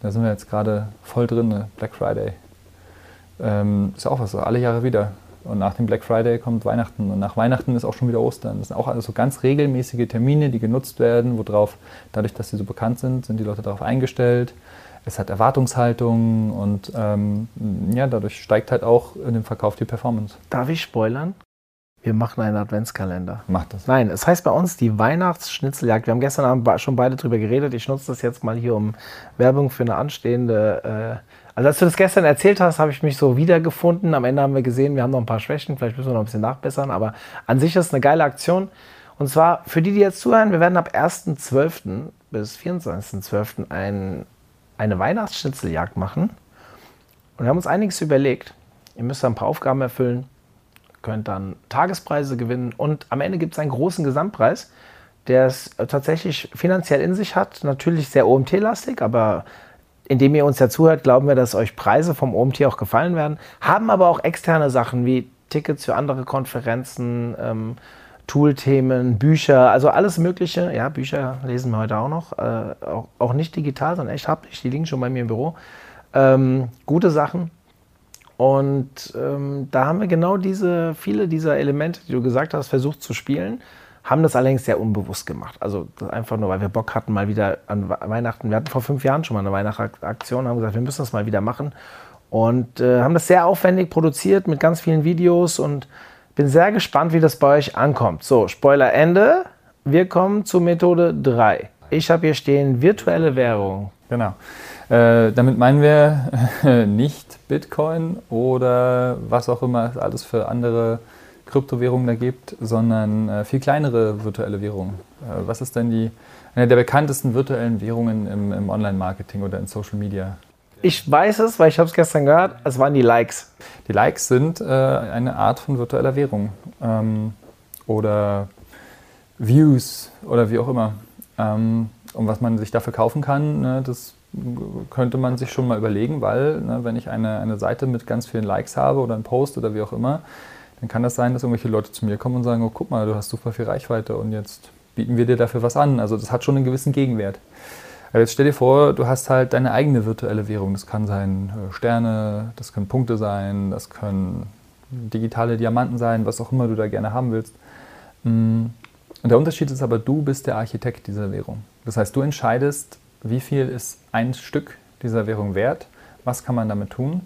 Da sind wir jetzt gerade voll drin, ne? Black Friday. Ähm, ist auch was, alle Jahre wieder. Und nach dem Black Friday kommt Weihnachten und nach Weihnachten ist auch schon wieder Ostern. Das sind auch alles so ganz regelmäßige Termine, die genutzt werden, worauf, dadurch, dass sie so bekannt sind, sind die Leute darauf eingestellt. Es hat Erwartungshaltung und ähm, ja, dadurch steigt halt auch in dem Verkauf die Performance. Darf ich spoilern? Wir machen einen Adventskalender. Macht das. Nein, es heißt bei uns die Weihnachtsschnitzeljagd. Wir haben gestern Abend schon beide drüber geredet. Ich nutze das jetzt mal hier, um Werbung für eine anstehende. Äh also, als du das gestern erzählt hast, habe ich mich so wiedergefunden. Am Ende haben wir gesehen, wir haben noch ein paar Schwächen. Vielleicht müssen wir noch ein bisschen nachbessern. Aber an sich ist es eine geile Aktion. Und zwar für die, die jetzt zuhören, wir werden ab 1.12. bis 24.12. Ein, eine Weihnachtsschnitzeljagd machen. Und wir haben uns einiges überlegt. Ihr müsst ein paar Aufgaben erfüllen könnt dann Tagespreise gewinnen und am Ende gibt es einen großen Gesamtpreis, der es tatsächlich finanziell in sich hat. Natürlich sehr OMT-lastig, aber indem ihr uns ja zuhört, glauben wir, dass euch Preise vom OMT auch gefallen werden. Haben aber auch externe Sachen wie Tickets für andere Konferenzen, ähm, Toolthemen, Bücher, also alles Mögliche. Ja, Bücher lesen wir heute auch noch. Äh, auch, auch, nicht digital, sondern echt haptisch. Die liegen schon bei mir im Büro. Ähm, gute Sachen. Und ähm, da haben wir genau diese, viele dieser Elemente, die du gesagt hast, versucht zu spielen, haben das allerdings sehr unbewusst gemacht. Also einfach nur, weil wir Bock hatten, mal wieder an Weihnachten. Wir hatten vor fünf Jahren schon mal eine Weihnachtsaktion, haben gesagt, wir müssen das mal wieder machen. Und äh, haben das sehr aufwendig produziert mit ganz vielen Videos und bin sehr gespannt, wie das bei euch ankommt. So, Spoiler Ende. Wir kommen zu Methode 3. Ich habe hier stehen virtuelle Währung. Genau. Äh, damit meinen wir äh, nicht Bitcoin oder was auch immer es alles für andere Kryptowährungen da gibt, sondern äh, viel kleinere virtuelle Währungen. Äh, was ist denn die, eine der bekanntesten virtuellen Währungen im, im Online-Marketing oder in Social Media? Ich weiß es, weil ich habe es gestern gehört, es waren die Likes. Die Likes sind äh, eine Art von virtueller Währung ähm, oder Views oder wie auch immer. Ähm, und was man sich dafür kaufen kann, ne, das könnte man sich schon mal überlegen, weil ne, wenn ich eine, eine Seite mit ganz vielen Likes habe oder einen Post oder wie auch immer, dann kann das sein, dass irgendwelche Leute zu mir kommen und sagen, oh guck mal, du hast super viel Reichweite und jetzt bieten wir dir dafür was an. Also das hat schon einen gewissen Gegenwert. Aber jetzt stell dir vor, du hast halt deine eigene virtuelle Währung. Das kann sein äh, Sterne, das können Punkte sein, das können digitale Diamanten sein, was auch immer du da gerne haben willst. Mm. Und der Unterschied ist aber, du bist der Architekt dieser Währung. Das heißt, du entscheidest, wie viel ist ein Stück dieser Währung wert, was kann man damit tun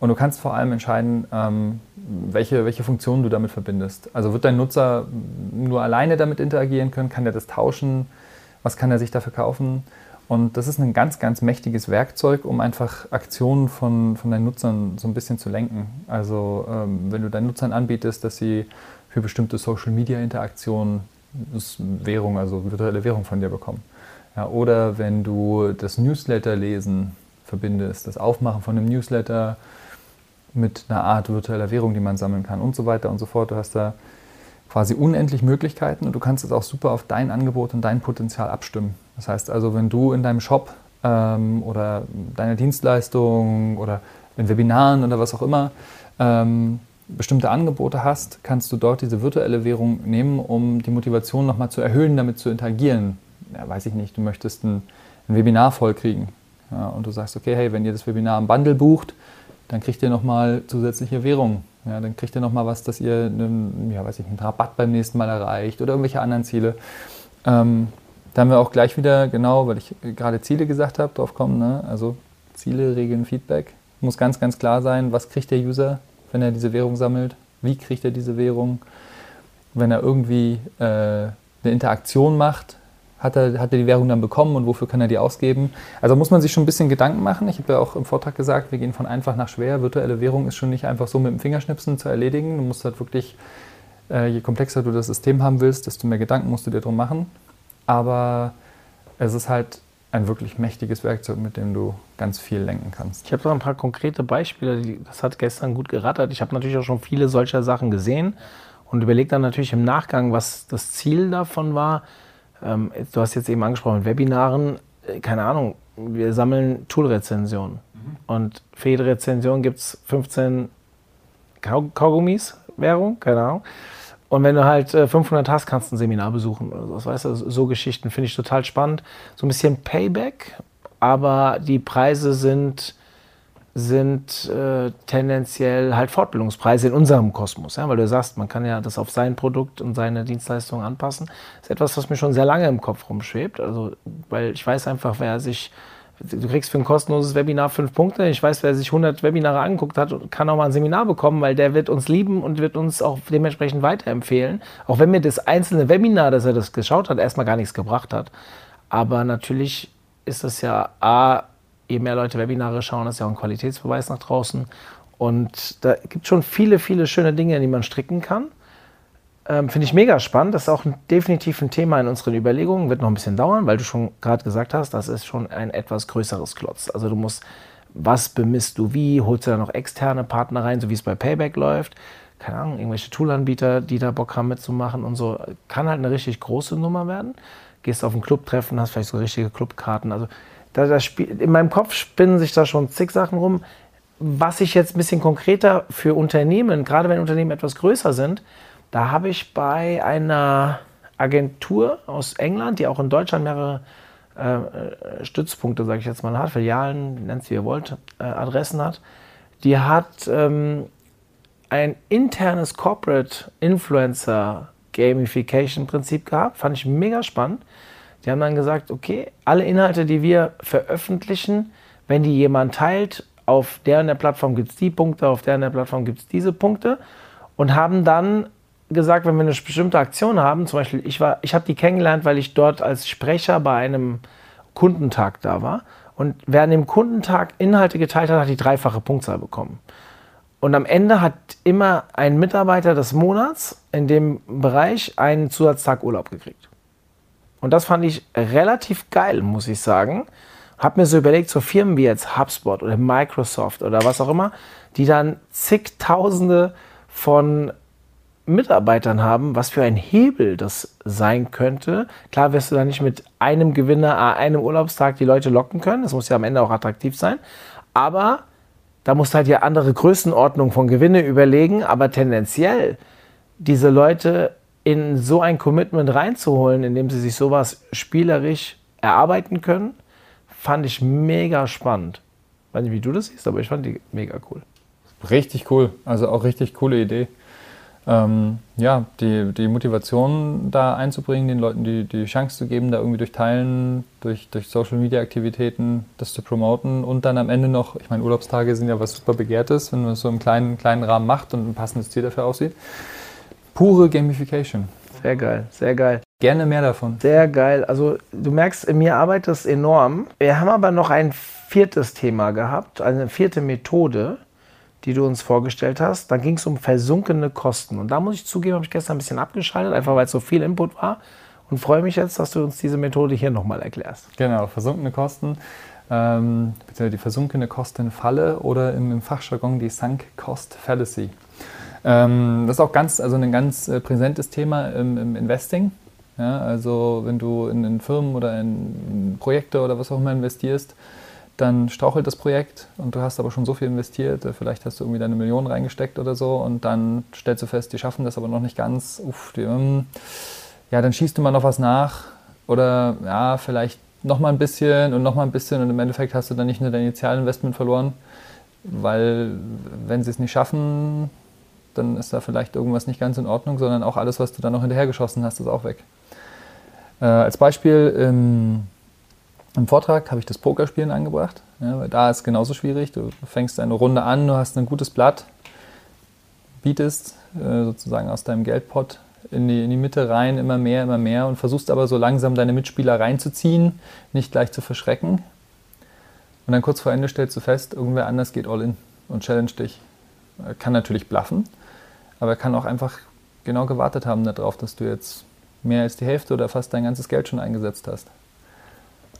und du kannst vor allem entscheiden, ähm, welche, welche Funktionen du damit verbindest. Also wird dein Nutzer nur alleine damit interagieren können, kann er das tauschen, was kann er sich dafür kaufen und das ist ein ganz, ganz mächtiges Werkzeug, um einfach Aktionen von, von deinen Nutzern so ein bisschen zu lenken. Also ähm, wenn du deinen Nutzern anbietest, dass sie für bestimmte Social-Media-Interaktionen Währung, also virtuelle Währung von dir bekommen ja, oder wenn du das Newsletter-Lesen verbindest, das Aufmachen von einem Newsletter mit einer Art virtueller Währung, die man sammeln kann und so weiter und so fort. Du hast da quasi unendlich Möglichkeiten und du kannst es auch super auf dein Angebot und dein Potenzial abstimmen. Das heißt also, wenn du in deinem Shop ähm, oder deiner Dienstleistung oder in Webinaren oder was auch immer ähm, bestimmte Angebote hast, kannst du dort diese virtuelle Währung nehmen, um die Motivation nochmal zu erhöhen, damit zu interagieren ja, weiß ich nicht, du möchtest ein, ein Webinar vollkriegen. Ja, und du sagst, okay, hey, wenn ihr das Webinar im Bundle bucht, dann kriegt ihr nochmal zusätzliche Währung. Ja, dann kriegt ihr nochmal was, dass ihr einen, ja, weiß ich, einen Rabatt beim nächsten Mal erreicht oder irgendwelche anderen Ziele. Ähm, da haben wir auch gleich wieder, genau, weil ich gerade Ziele gesagt habe, drauf kommen. Ne? Also Ziele, Regeln, Feedback. Muss ganz, ganz klar sein, was kriegt der User, wenn er diese Währung sammelt? Wie kriegt er diese Währung? Wenn er irgendwie äh, eine Interaktion macht, hat er, hat er die Währung dann bekommen und wofür kann er die ausgeben? Also muss man sich schon ein bisschen Gedanken machen. Ich habe ja auch im Vortrag gesagt, wir gehen von einfach nach schwer. Virtuelle Währung ist schon nicht einfach so mit dem Fingerschnipsen zu erledigen. Du musst halt wirklich, äh, je komplexer du das System haben willst, desto mehr Gedanken musst du dir drum machen. Aber es ist halt ein wirklich mächtiges Werkzeug, mit dem du ganz viel lenken kannst. Ich habe da ein paar konkrete Beispiele, das hat gestern gut gerattert. Ich habe natürlich auch schon viele solcher Sachen gesehen und überlege dann natürlich im Nachgang, was das Ziel davon war. Ähm, du hast jetzt eben angesprochen, Webinaren, äh, keine Ahnung, wir sammeln Tool-Rezensionen. Mhm. Und für jede Rezension gibt es 15 Kaugummis, Währung, keine Ahnung. Und wenn du halt 500 äh, hast, kannst du ein Seminar besuchen oder so. Weißt du, so Geschichten finde ich total spannend. So ein bisschen Payback, aber die Preise sind, sind äh, tendenziell halt Fortbildungspreise in unserem Kosmos. Ja? Weil du sagst, man kann ja das auf sein Produkt und seine Dienstleistung anpassen. Das ist etwas, was mir schon sehr lange im Kopf rumschwebt. Also, weil ich weiß einfach, wer sich du kriegst für ein kostenloses Webinar fünf Punkte. Ich weiß, wer sich 100 Webinare angeguckt hat, kann auch mal ein Seminar bekommen, weil der wird uns lieben und wird uns auch dementsprechend weiterempfehlen. Auch wenn mir das einzelne Webinar, das er das geschaut hat, erstmal gar nichts gebracht hat. Aber natürlich ist das ja A, je mehr Leute Webinare schauen, ist ja auch ein Qualitätsbeweis nach draußen. Und da gibt es schon viele, viele schöne Dinge, die man stricken kann. Ähm, Finde ich mega spannend. Das ist auch ein, definitiv ein Thema in unseren Überlegungen. Wird noch ein bisschen dauern, weil du schon gerade gesagt hast, das ist schon ein etwas größeres Klotz. Also du musst, was bemisst du wie? Holst du da noch externe Partner rein, so wie es bei Payback läuft? Keine Ahnung, irgendwelche Toolanbieter, die da Bock haben mitzumachen und so. Kann halt eine richtig große Nummer werden. Gehst auf ein Clubtreffen, hast vielleicht so richtige Clubkarten. Also da, da in meinem Kopf spinnen sich da schon zig Sachen rum. Was ich jetzt ein bisschen konkreter für Unternehmen, gerade wenn Unternehmen etwas größer sind, da habe ich bei einer Agentur aus England, die auch in Deutschland mehrere äh, Stützpunkte, sage ich jetzt mal, hat, Filialen, nennt es wie ihr wollt, äh, Adressen hat, die hat ähm, ein internes Corporate Influencer Gamification Prinzip gehabt. Fand ich mega spannend. Die haben dann gesagt, okay, alle Inhalte, die wir veröffentlichen, wenn die jemand teilt, auf der und der Plattform gibt es die Punkte, auf der und der Plattform gibt es diese Punkte und haben dann gesagt, wenn wir eine bestimmte Aktion haben, zum Beispiel, ich, ich habe die kennengelernt, weil ich dort als Sprecher bei einem Kundentag da war. Und wer an dem Kundentag Inhalte geteilt hat, hat die dreifache Punktzahl bekommen. Und am Ende hat immer ein Mitarbeiter des Monats in dem Bereich einen Zusatztag Urlaub gekriegt. Und das fand ich relativ geil, muss ich sagen. Hab mir so überlegt, so Firmen wie jetzt HubSpot oder Microsoft oder was auch immer, die dann zigtausende von Mitarbeitern haben, was für ein Hebel das sein könnte. Klar wirst du da nicht mit einem Gewinner an einem Urlaubstag die Leute locken können. Das muss ja am Ende auch attraktiv sein. Aber da musst du halt ja andere Größenordnungen von Gewinne überlegen. Aber tendenziell diese Leute in so ein Commitment reinzuholen, indem sie sich sowas spielerisch erarbeiten können, fand ich mega spannend. Ich weiß nicht, wie du das siehst, aber ich fand die mega cool. Richtig cool. Also auch richtig coole Idee ähm, ja, die, die Motivation da einzubringen, den Leuten die, die Chance zu geben, da irgendwie durch Teilen, durch, durch Social Media Aktivitäten das zu promoten und dann am Ende noch, ich meine, Urlaubstage sind ja was super Begehrtes, wenn man es so im kleinen, kleinen Rahmen macht und ein passendes Ziel dafür aussieht. Pure Gamification. Sehr geil, sehr geil. Gerne mehr davon. Sehr geil. Also du merkst, in mir arbeitet es enorm. Wir haben aber noch ein viertes Thema gehabt, eine vierte Methode, die du uns vorgestellt hast. Dann ging es um versunkene Kosten. Und da muss ich zugeben, habe ich gestern ein bisschen abgeschaltet, einfach weil es so viel Input war. Und freue mich jetzt, dass du uns diese Methode hier nochmal erklärst. Genau, versunkene Kosten, ähm, beziehungsweise die versunkene Kostenfalle oder im, im Fachjargon die Sunk Cost Fallacy. Ähm, das ist auch ganz, also ein ganz äh, präsentes Thema im, im Investing. Ja, also wenn du in, in Firmen oder in Projekte oder was auch immer investierst, dann strauchelt das Projekt und du hast aber schon so viel investiert, äh, vielleicht hast du irgendwie deine Millionen reingesteckt oder so und dann stellst du fest, die schaffen das aber noch nicht ganz. Uff, die, ähm, ja, dann schießt du mal noch was nach oder ja, vielleicht noch mal ein bisschen und noch mal ein bisschen und im Endeffekt hast du dann nicht nur dein Initialinvestment verloren, weil wenn sie es nicht schaffen, dann ist da vielleicht irgendwas nicht ganz in Ordnung, sondern auch alles, was du dann noch hinterhergeschossen hast, ist auch weg. Äh, als Beispiel im, im Vortrag habe ich das Pokerspielen angebracht, ja, weil da ist genauso schwierig. Du fängst eine Runde an, du hast ein gutes Blatt, bietest äh, sozusagen aus deinem Geldpot in die, in die Mitte rein, immer mehr, immer mehr und versuchst aber so langsam deine Mitspieler reinzuziehen, nicht gleich zu verschrecken. Und dann kurz vor Ende stellst du fest, irgendwer anders geht all in und challenge dich. Kann natürlich bluffen, aber er kann auch einfach genau gewartet haben darauf, dass du jetzt mehr als die Hälfte oder fast dein ganzes Geld schon eingesetzt hast.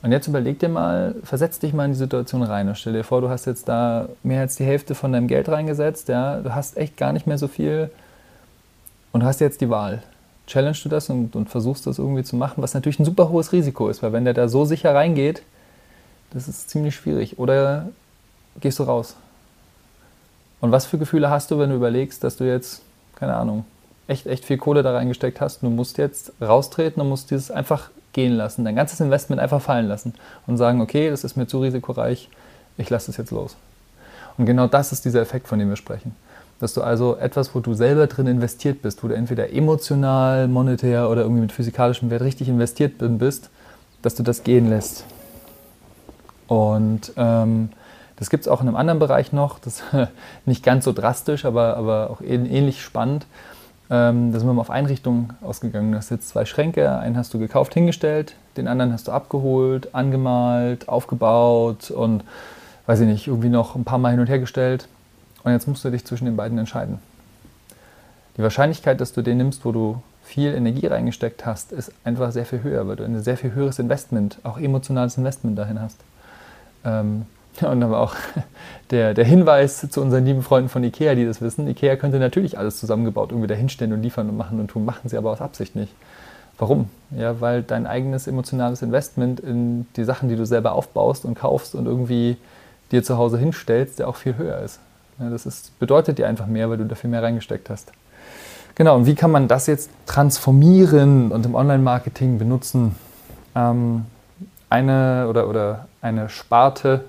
Und jetzt überleg dir mal, versetz dich mal in die Situation rein und stell dir vor, du hast jetzt da mehr als die Hälfte von deinem Geld reingesetzt, ja, du hast echt gar nicht mehr so viel und hast jetzt die Wahl. Challenge du das und, und versuchst das irgendwie zu machen, was natürlich ein super hohes Risiko ist, weil wenn der da so sicher reingeht, das ist ziemlich schwierig. Oder gehst du raus? Und was für Gefühle hast du, wenn du überlegst, dass du jetzt, keine Ahnung, echt, echt viel Kohle da reingesteckt hast. Du musst jetzt raustreten und musst dieses einfach gehen lassen, dein ganzes Investment einfach fallen lassen und sagen, okay, das ist mir zu risikoreich, ich lasse es jetzt los. Und genau das ist dieser Effekt, von dem wir sprechen. Dass du also etwas, wo du selber drin investiert bist, wo du entweder emotional, monetär oder irgendwie mit physikalischem Wert richtig investiert bist, dass du das gehen lässt. Und ähm, das gibt es auch in einem anderen Bereich noch, das ist nicht ganz so drastisch, aber, aber auch ähnlich spannend. Ähm, da sind wir mal auf Einrichtungen ausgegangen. Du hast jetzt zwei Schränke, einen hast du gekauft, hingestellt, den anderen hast du abgeholt, angemalt, aufgebaut und weiß ich nicht, irgendwie noch ein paar Mal hin und her gestellt. Und jetzt musst du dich zwischen den beiden entscheiden. Die Wahrscheinlichkeit, dass du den nimmst, wo du viel Energie reingesteckt hast, ist einfach sehr viel höher, weil du ein sehr viel höheres Investment, auch emotionales Investment dahin hast. Ähm, und aber auch der, der Hinweis zu unseren lieben Freunden von Ikea, die das wissen, Ikea könnte natürlich alles zusammengebaut irgendwie dahinstellen und liefern und machen und tun, machen sie aber aus Absicht nicht. Warum? Ja, weil dein eigenes emotionales Investment in die Sachen, die du selber aufbaust und kaufst und irgendwie dir zu Hause hinstellst, der auch viel höher ist. Ja, das ist, bedeutet dir einfach mehr, weil du dafür mehr reingesteckt hast. Genau, und wie kann man das jetzt transformieren und im Online-Marketing benutzen? Ähm, eine oder, oder eine Sparte,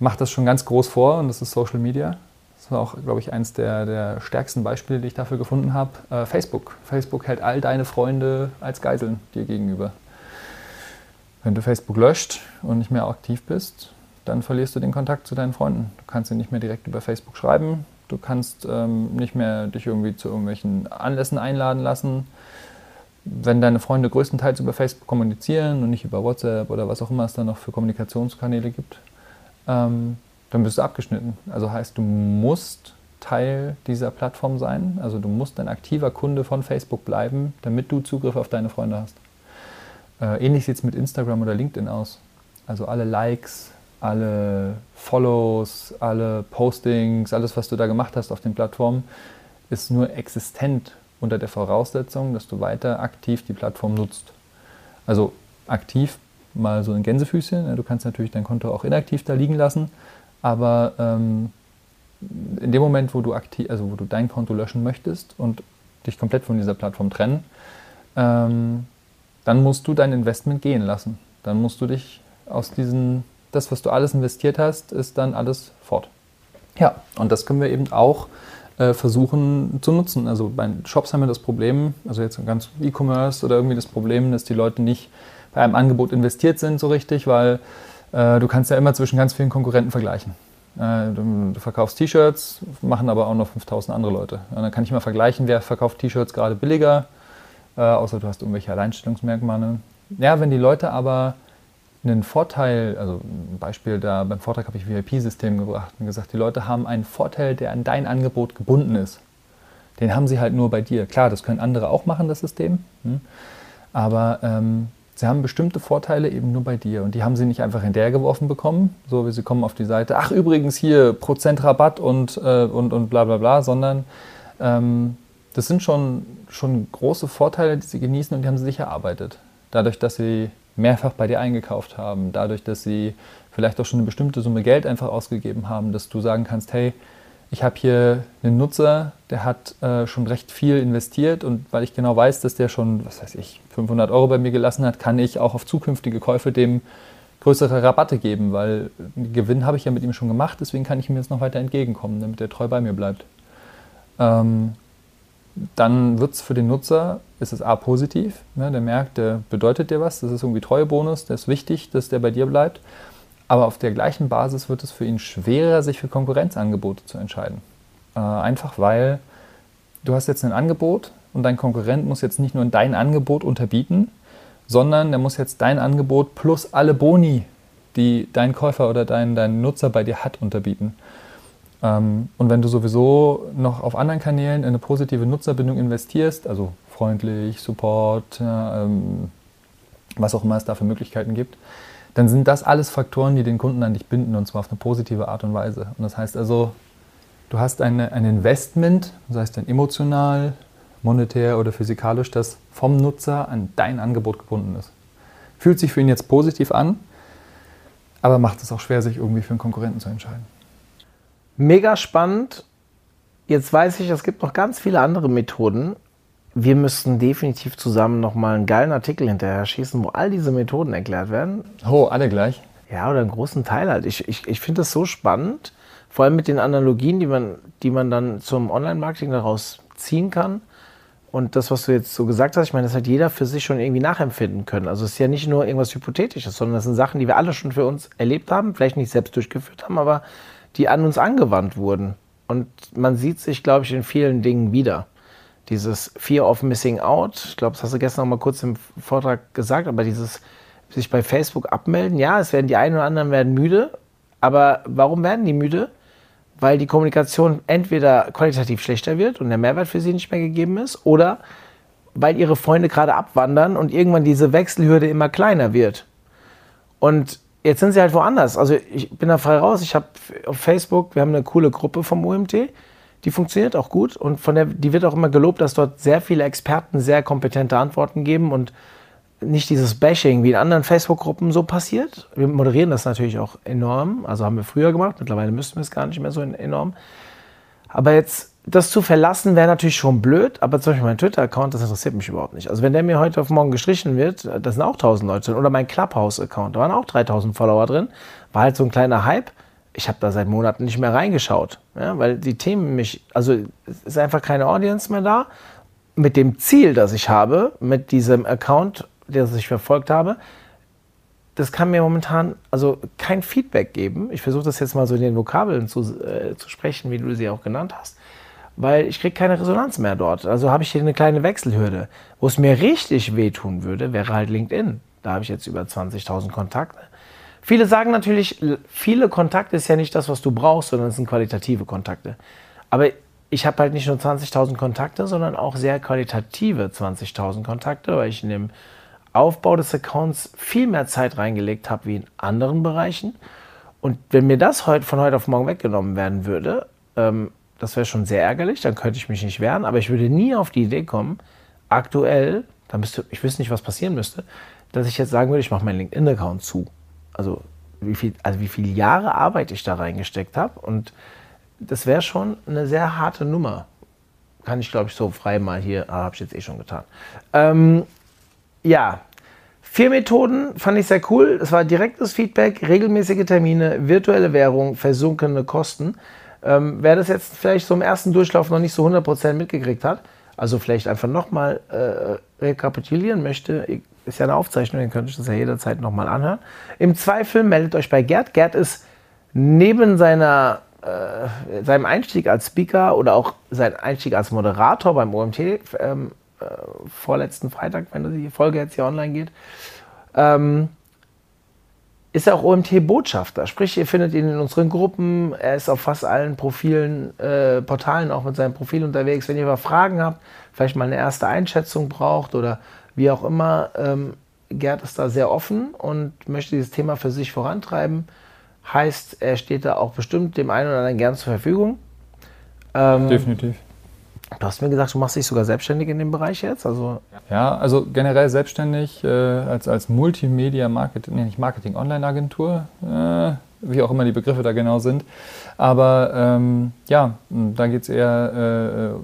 macht das schon ganz groß vor und das ist Social Media. Das war auch, glaube ich, eines der, der stärksten Beispiele, die ich dafür gefunden habe. Äh, Facebook. Facebook hält all deine Freunde als Geiseln dir gegenüber. Wenn du Facebook löscht und nicht mehr aktiv bist, dann verlierst du den Kontakt zu deinen Freunden. Du kannst sie nicht mehr direkt über Facebook schreiben. Du kannst ähm, nicht mehr dich irgendwie zu irgendwelchen Anlässen einladen lassen. Wenn deine Freunde größtenteils über Facebook kommunizieren und nicht über WhatsApp oder was auch immer es da noch für Kommunikationskanäle gibt, ähm, dann bist du abgeschnitten. Also heißt, du musst Teil dieser Plattform sein. Also du musst ein aktiver Kunde von Facebook bleiben, damit du Zugriff auf deine Freunde hast. Äh, ähnlich sieht es mit Instagram oder LinkedIn aus. Also alle Likes, alle Follows, alle Postings, alles, was du da gemacht hast auf den Plattformen, ist nur existent unter der Voraussetzung, dass du weiter aktiv die Plattform nutzt. Also aktiv mal so ein Gänsefüßchen. Du kannst natürlich dein Konto auch inaktiv da liegen lassen, aber ähm, in dem Moment, wo du aktiv, also wo du dein Konto löschen möchtest und dich komplett von dieser Plattform trennen, ähm, dann musst du dein Investment gehen lassen. Dann musst du dich aus diesen, das, was du alles investiert hast, ist dann alles fort. Ja, und das können wir eben auch äh, versuchen zu nutzen. Also bei Shops haben wir das Problem, also jetzt ganz E-Commerce oder irgendwie das Problem, dass die Leute nicht bei einem Angebot investiert sind so richtig, weil äh, du kannst ja immer zwischen ganz vielen Konkurrenten vergleichen. Äh, du, du, verkaufst T-Shirts, machen aber auch noch 5000 andere Leute. Und dann kann ich mal vergleichen, wer verkauft T-Shirts gerade billiger, äh, außer du hast irgendwelche Alleinstellungsmerkmale. Ja, wenn die Leute aber einen Vorteil, also ein Beispiel da beim Vortrag habe ich VIP-System gebracht und gesagt, die Leute haben einen Vorteil, der an dein Angebot gebunden ist. Den haben sie halt nur bei dir. Klar, das können andere auch machen, das System. Hm? Aber ähm, sie haben bestimmte Vorteile eben nur bei dir und die haben sie nicht einfach hinterhergeworfen bekommen, so wie sie kommen auf die Seite, ach übrigens hier Prozent Rabatt und, äh, und, und bla bla bla, sondern ähm, das sind schon, schon große Vorteile, die sie genießen und die haben sie sich erarbeitet. Dadurch, dass sie mehrfach bei dir eingekauft haben, dadurch, dass sie vielleicht auch schon eine bestimmte Summe Geld einfach ausgegeben haben, dass du sagen kannst, hey, ich habe hier einen Nutzer, der hat äh, schon recht viel investiert und weil ich genau weiß, dass der schon, was weiß ich, 500 Euro bei mir gelassen hat, kann ich auch auf zukünftige Käufe dem größere Rabatte geben, weil Gewinn habe ich ja mit ihm schon gemacht, deswegen kann ich ihm jetzt noch weiter entgegenkommen, damit er treu bei mir bleibt. Ähm, dann wird es für den Nutzer, ist es A positiv, ne, der merkt, der bedeutet dir was, das ist irgendwie Treuebonus, der ist wichtig, dass der bei dir bleibt. Aber auf der gleichen Basis wird es für ihn schwerer, sich für Konkurrenzangebote zu entscheiden. Äh, einfach weil du hast jetzt ein Angebot und dein Konkurrent muss jetzt nicht nur dein Angebot unterbieten, sondern der muss jetzt dein Angebot plus alle Boni, die dein Käufer oder dein, dein Nutzer bei dir hat, unterbieten. Ähm, und wenn du sowieso noch auf anderen Kanälen in eine positive Nutzerbindung investierst, also freundlich, Support, ähm, was auch immer es da für Möglichkeiten gibt, dann sind das alles Faktoren, die den Kunden an dich binden und zwar auf eine positive Art und Weise. Und das heißt also, du hast eine, ein Investment, sei es dann emotional, monetär oder physikalisch, das vom Nutzer an dein Angebot gebunden ist. Fühlt sich für ihn jetzt positiv an, aber macht es auch schwer, sich irgendwie für einen Konkurrenten zu entscheiden. Mega spannend. Jetzt weiß ich, es gibt noch ganz viele andere Methoden. Wir müssten definitiv zusammen nochmal einen geilen Artikel hinterher schießen, wo all diese Methoden erklärt werden. Oh, alle gleich? Ja, oder einen großen Teil halt. Ich, ich, ich finde das so spannend, vor allem mit den Analogien, die man, die man dann zum Online-Marketing daraus ziehen kann. Und das, was du jetzt so gesagt hast, ich meine, das hat jeder für sich schon irgendwie nachempfinden können. Also es ist ja nicht nur irgendwas Hypothetisches, sondern das sind Sachen, die wir alle schon für uns erlebt haben, vielleicht nicht selbst durchgeführt haben, aber die an uns angewandt wurden. Und man sieht sich, glaube ich, in vielen Dingen wieder. Dieses Fear of Missing Out, ich glaube, das hast du gestern noch mal kurz im Vortrag gesagt, aber dieses sich bei Facebook abmelden, ja, es werden die einen oder anderen werden müde, aber warum werden die müde? weil die Kommunikation entweder qualitativ schlechter wird und der Mehrwert für sie nicht mehr gegeben ist oder weil ihre Freunde gerade abwandern und irgendwann diese Wechselhürde immer kleiner wird. Und jetzt sind sie halt woanders. Also ich bin da frei raus. Ich habe auf Facebook, wir haben eine coole Gruppe vom UMT, die funktioniert auch gut und von der, die wird auch immer gelobt, dass dort sehr viele Experten sehr kompetente Antworten geben und nicht dieses Bashing wie in anderen Facebook-Gruppen so passiert. Wir moderieren das natürlich auch enorm, also haben wir früher gemacht, mittlerweile müssten wir es gar nicht mehr so enorm. Aber jetzt das zu verlassen wäre natürlich schon blöd, aber zum Beispiel mein Twitter-Account, das interessiert mich überhaupt nicht. Also wenn der mir heute auf morgen gestrichen wird, das sind auch 1000 Leute drin. Oder mein Clubhouse-Account, da waren auch 3000 Follower drin. War halt so ein kleiner Hype. Ich habe da seit Monaten nicht mehr reingeschaut, ja, weil die Themen mich, also es ist einfach keine Audience mehr da. Mit dem Ziel, das ich habe, mit diesem Account das ich verfolgt habe, das kann mir momentan also kein Feedback geben. Ich versuche das jetzt mal so in den Vokabeln zu, äh, zu sprechen, wie du sie auch genannt hast, weil ich kriege keine Resonanz mehr dort. Also habe ich hier eine kleine Wechselhürde. Wo es mir richtig wehtun würde, wäre halt LinkedIn. Da habe ich jetzt über 20.000 Kontakte. Viele sagen natürlich, viele Kontakte ist ja nicht das, was du brauchst, sondern es sind qualitative Kontakte. Aber ich habe halt nicht nur 20.000 Kontakte, sondern auch sehr qualitative 20.000 Kontakte, weil ich in dem Aufbau des Accounts viel mehr Zeit reingelegt habe wie in anderen Bereichen. Und wenn mir das heute von heute auf morgen weggenommen werden würde, ähm, das wäre schon sehr ärgerlich, dann könnte ich mich nicht wehren, aber ich würde nie auf die Idee kommen, aktuell, da müsste, ich wüsste nicht, was passieren müsste, dass ich jetzt sagen würde, ich mache meinen LinkedIn-Account zu. Also wie, viel, also wie viele Jahre Arbeit ich da reingesteckt habe. Und das wäre schon eine sehr harte Nummer. Kann ich, glaube ich, so frei mal hier, ah, habe ich jetzt eh schon getan. Ähm, ja, vier Methoden fand ich sehr cool. Es war direktes Feedback, regelmäßige Termine, virtuelle Währung, versunkene Kosten. Ähm, wer das jetzt vielleicht so im ersten Durchlauf noch nicht so 100% mitgekriegt hat, also vielleicht einfach nochmal äh, rekapitulieren möchte, ist ja eine Aufzeichnung, dann könnte ich das ja jederzeit nochmal anhören. Im Zweifel meldet euch bei Gerd. Gerd ist neben seiner, äh, seinem Einstieg als Speaker oder auch sein Einstieg als Moderator beim OMT ähm, äh, vorletzten Freitag, wenn die Folge jetzt hier online geht, ähm, ist auch OMT-Botschafter. Sprich, ihr findet ihn in unseren Gruppen. Er ist auf fast allen Profilen, äh, Portalen auch mit seinem Profil unterwegs. Wenn ihr mal Fragen habt, vielleicht mal eine erste Einschätzung braucht oder wie auch immer, ähm, Gerd ist da sehr offen und möchte dieses Thema für sich vorantreiben. Heißt, er steht da auch bestimmt dem einen oder anderen gern zur Verfügung. Ähm, Definitiv. Du hast mir gesagt, du machst dich sogar selbstständig in dem Bereich jetzt? Also ja, also generell selbstständig äh, als, als Multimedia-Marketing, nee, nicht Marketing-Online-Agentur, äh, wie auch immer die Begriffe da genau sind. Aber ähm, ja, da geht es eher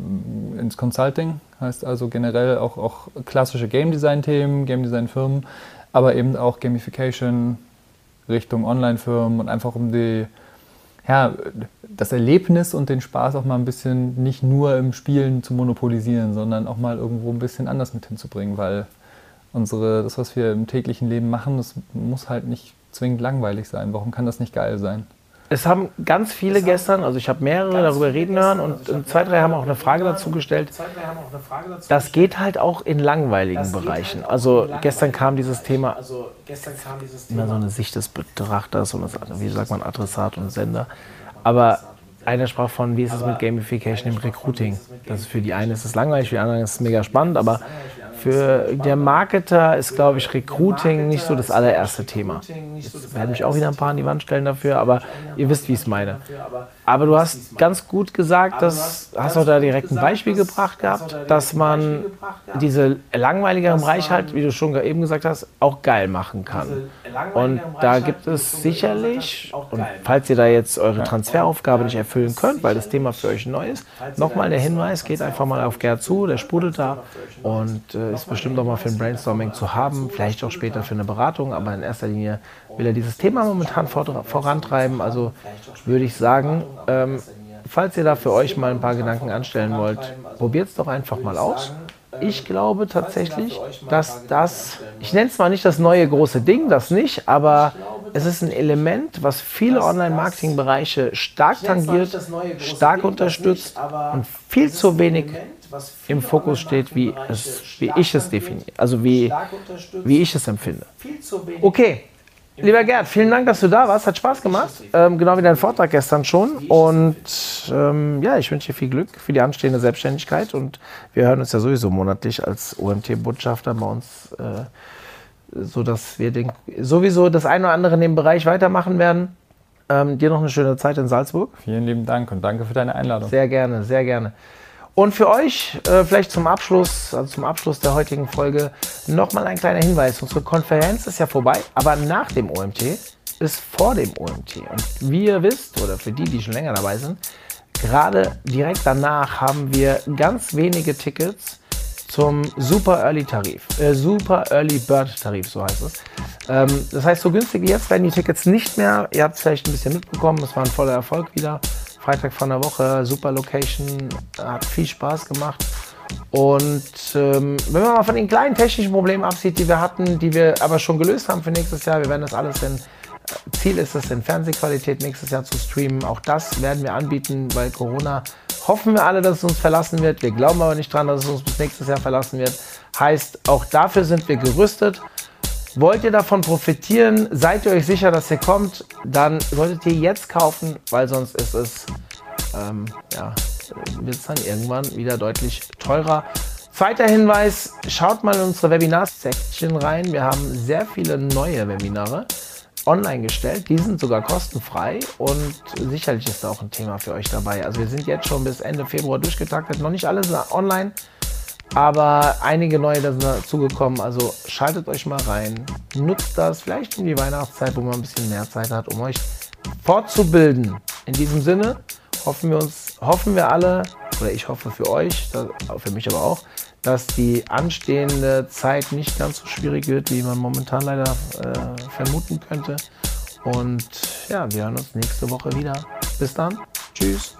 äh, ins Consulting, heißt also generell auch, auch klassische Game Design-Themen, Game Design-Firmen, aber eben auch Gamification, Richtung Online-Firmen und einfach um die, ja, das Erlebnis und den Spaß auch mal ein bisschen nicht nur im Spielen zu monopolisieren, sondern auch mal irgendwo ein bisschen anders mit hinzubringen, weil unsere, das, was wir im täglichen Leben machen, das muss halt nicht zwingend langweilig sein. Warum kann das nicht geil sein? Es haben ganz viele gestern, also ich habe mehrere darüber reden hören und zwei, drei haben auch eine Frage dazu gestellt. Das geht halt auch in langweiligen Bereichen. Also gestern kam dieses Thema, immer so eine Sicht des Betrachters und das, wie sagt man, Adressat und Sender. Aber einer sprach von, wie ist es mit Gamification im Recruiting? Das ist für die einen ist es langweilig, für die anderen ist es mega spannend, aber für der Marketer ist, glaube ich, Recruiting nicht so das allererste Thema. Jetzt werde ich auch wieder ein paar an die Wand stellen dafür, aber ihr wisst, wie ich es meine. Aber du hast ganz gut gesagt, dass, hast auch da direkt ein Beispiel gebracht gehabt, dass man diese langweiligeren Bereiche halt, wie du schon eben gesagt hast, auch geil machen kann. Und da gibt es sicherlich, und falls ihr da jetzt eure Transferaufgabe nicht erfüllen könnt, weil das Thema für euch neu ist, nochmal der Hinweis, geht einfach mal auf Gerd zu, der sprudelt da und äh, ist bestimmt auch mal für ein Brainstorming zu haben, vielleicht auch später für eine Beratung, aber in erster Linie will er dieses Thema momentan vorantreiben. Also würde ich sagen, ähm, falls ihr da für euch mal ein paar Gedanken anstellen wollt, probiert es doch einfach mal aus. Ich glaube tatsächlich, dass das, ich nenne es mal nicht das neue große Ding, das nicht, aber es ist ein Element, was viele Online-Marketing-Bereiche stark tangiert, stark unterstützt und viel zu wenig im Fokus steht, wie, es, wie ich es definiere, also wie, wie ich es empfinde. Okay, Lieber Gerd, vielen Dank, dass du da warst. Hat Spaß gemacht. Ähm, genau wie dein Vortrag gestern schon. Und ähm, ja, ich wünsche dir viel Glück für die anstehende Selbstständigkeit. Und wir hören uns ja sowieso monatlich als OMT-Botschafter bei uns, äh, sodass wir den, sowieso das eine oder andere in dem Bereich weitermachen werden. Ähm, dir noch eine schöne Zeit in Salzburg. Vielen lieben Dank und danke für deine Einladung. Sehr gerne, sehr gerne. Und für euch, äh, vielleicht zum Abschluss, also zum Abschluss der heutigen Folge, nochmal ein kleiner Hinweis. Unsere Konferenz ist ja vorbei, aber nach dem OMT ist vor dem OMT. Und wie ihr wisst, oder für die, die schon länger dabei sind, gerade direkt danach haben wir ganz wenige Tickets zum Super Early Tarif, äh, Super Early Bird Tarif, so heißt es. Ähm, das heißt, so günstig wie jetzt werden die Tickets nicht mehr. Ihr habt es vielleicht ein bisschen mitbekommen, es war ein voller Erfolg wieder. Freitag von der Woche, super Location, hat viel Spaß gemacht. Und ähm, wenn man mal von den kleinen technischen Problemen absieht, die wir hatten, die wir aber schon gelöst haben für nächstes Jahr, wir werden das alles äh, Ziel ist es, in Fernsehqualität nächstes Jahr zu streamen. Auch das werden wir anbieten, weil Corona hoffen wir alle, dass es uns verlassen wird. Wir glauben aber nicht dran, dass es uns bis nächstes Jahr verlassen wird. Heißt, auch dafür sind wir gerüstet. Wollt ihr davon profitieren? Seid ihr euch sicher, dass ihr kommt? Dann solltet ihr jetzt kaufen, weil sonst ist es, ähm, ja, wird es dann irgendwann wieder deutlich teurer. Zweiter Hinweis, schaut mal in unsere Webinar-Section rein. Wir haben sehr viele neue Webinare online gestellt. Die sind sogar kostenfrei und sicherlich ist da auch ein Thema für euch dabei. Also wir sind jetzt schon bis Ende Februar durchgetaktet. Noch nicht alle online, aber einige neue sind dazugekommen. Also schaltet euch mal rein. Nutzt das vielleicht um die Weihnachtszeit, wo man ein bisschen mehr Zeit hat, um euch fortzubilden. In diesem Sinne hoffen wir uns, hoffen wir alle, oder ich hoffe für euch, für mich aber auch, dass die anstehende Zeit nicht ganz so schwierig wird, wie man momentan leider äh, vermuten könnte. Und ja, wir hören uns nächste Woche wieder. Bis dann. Tschüss.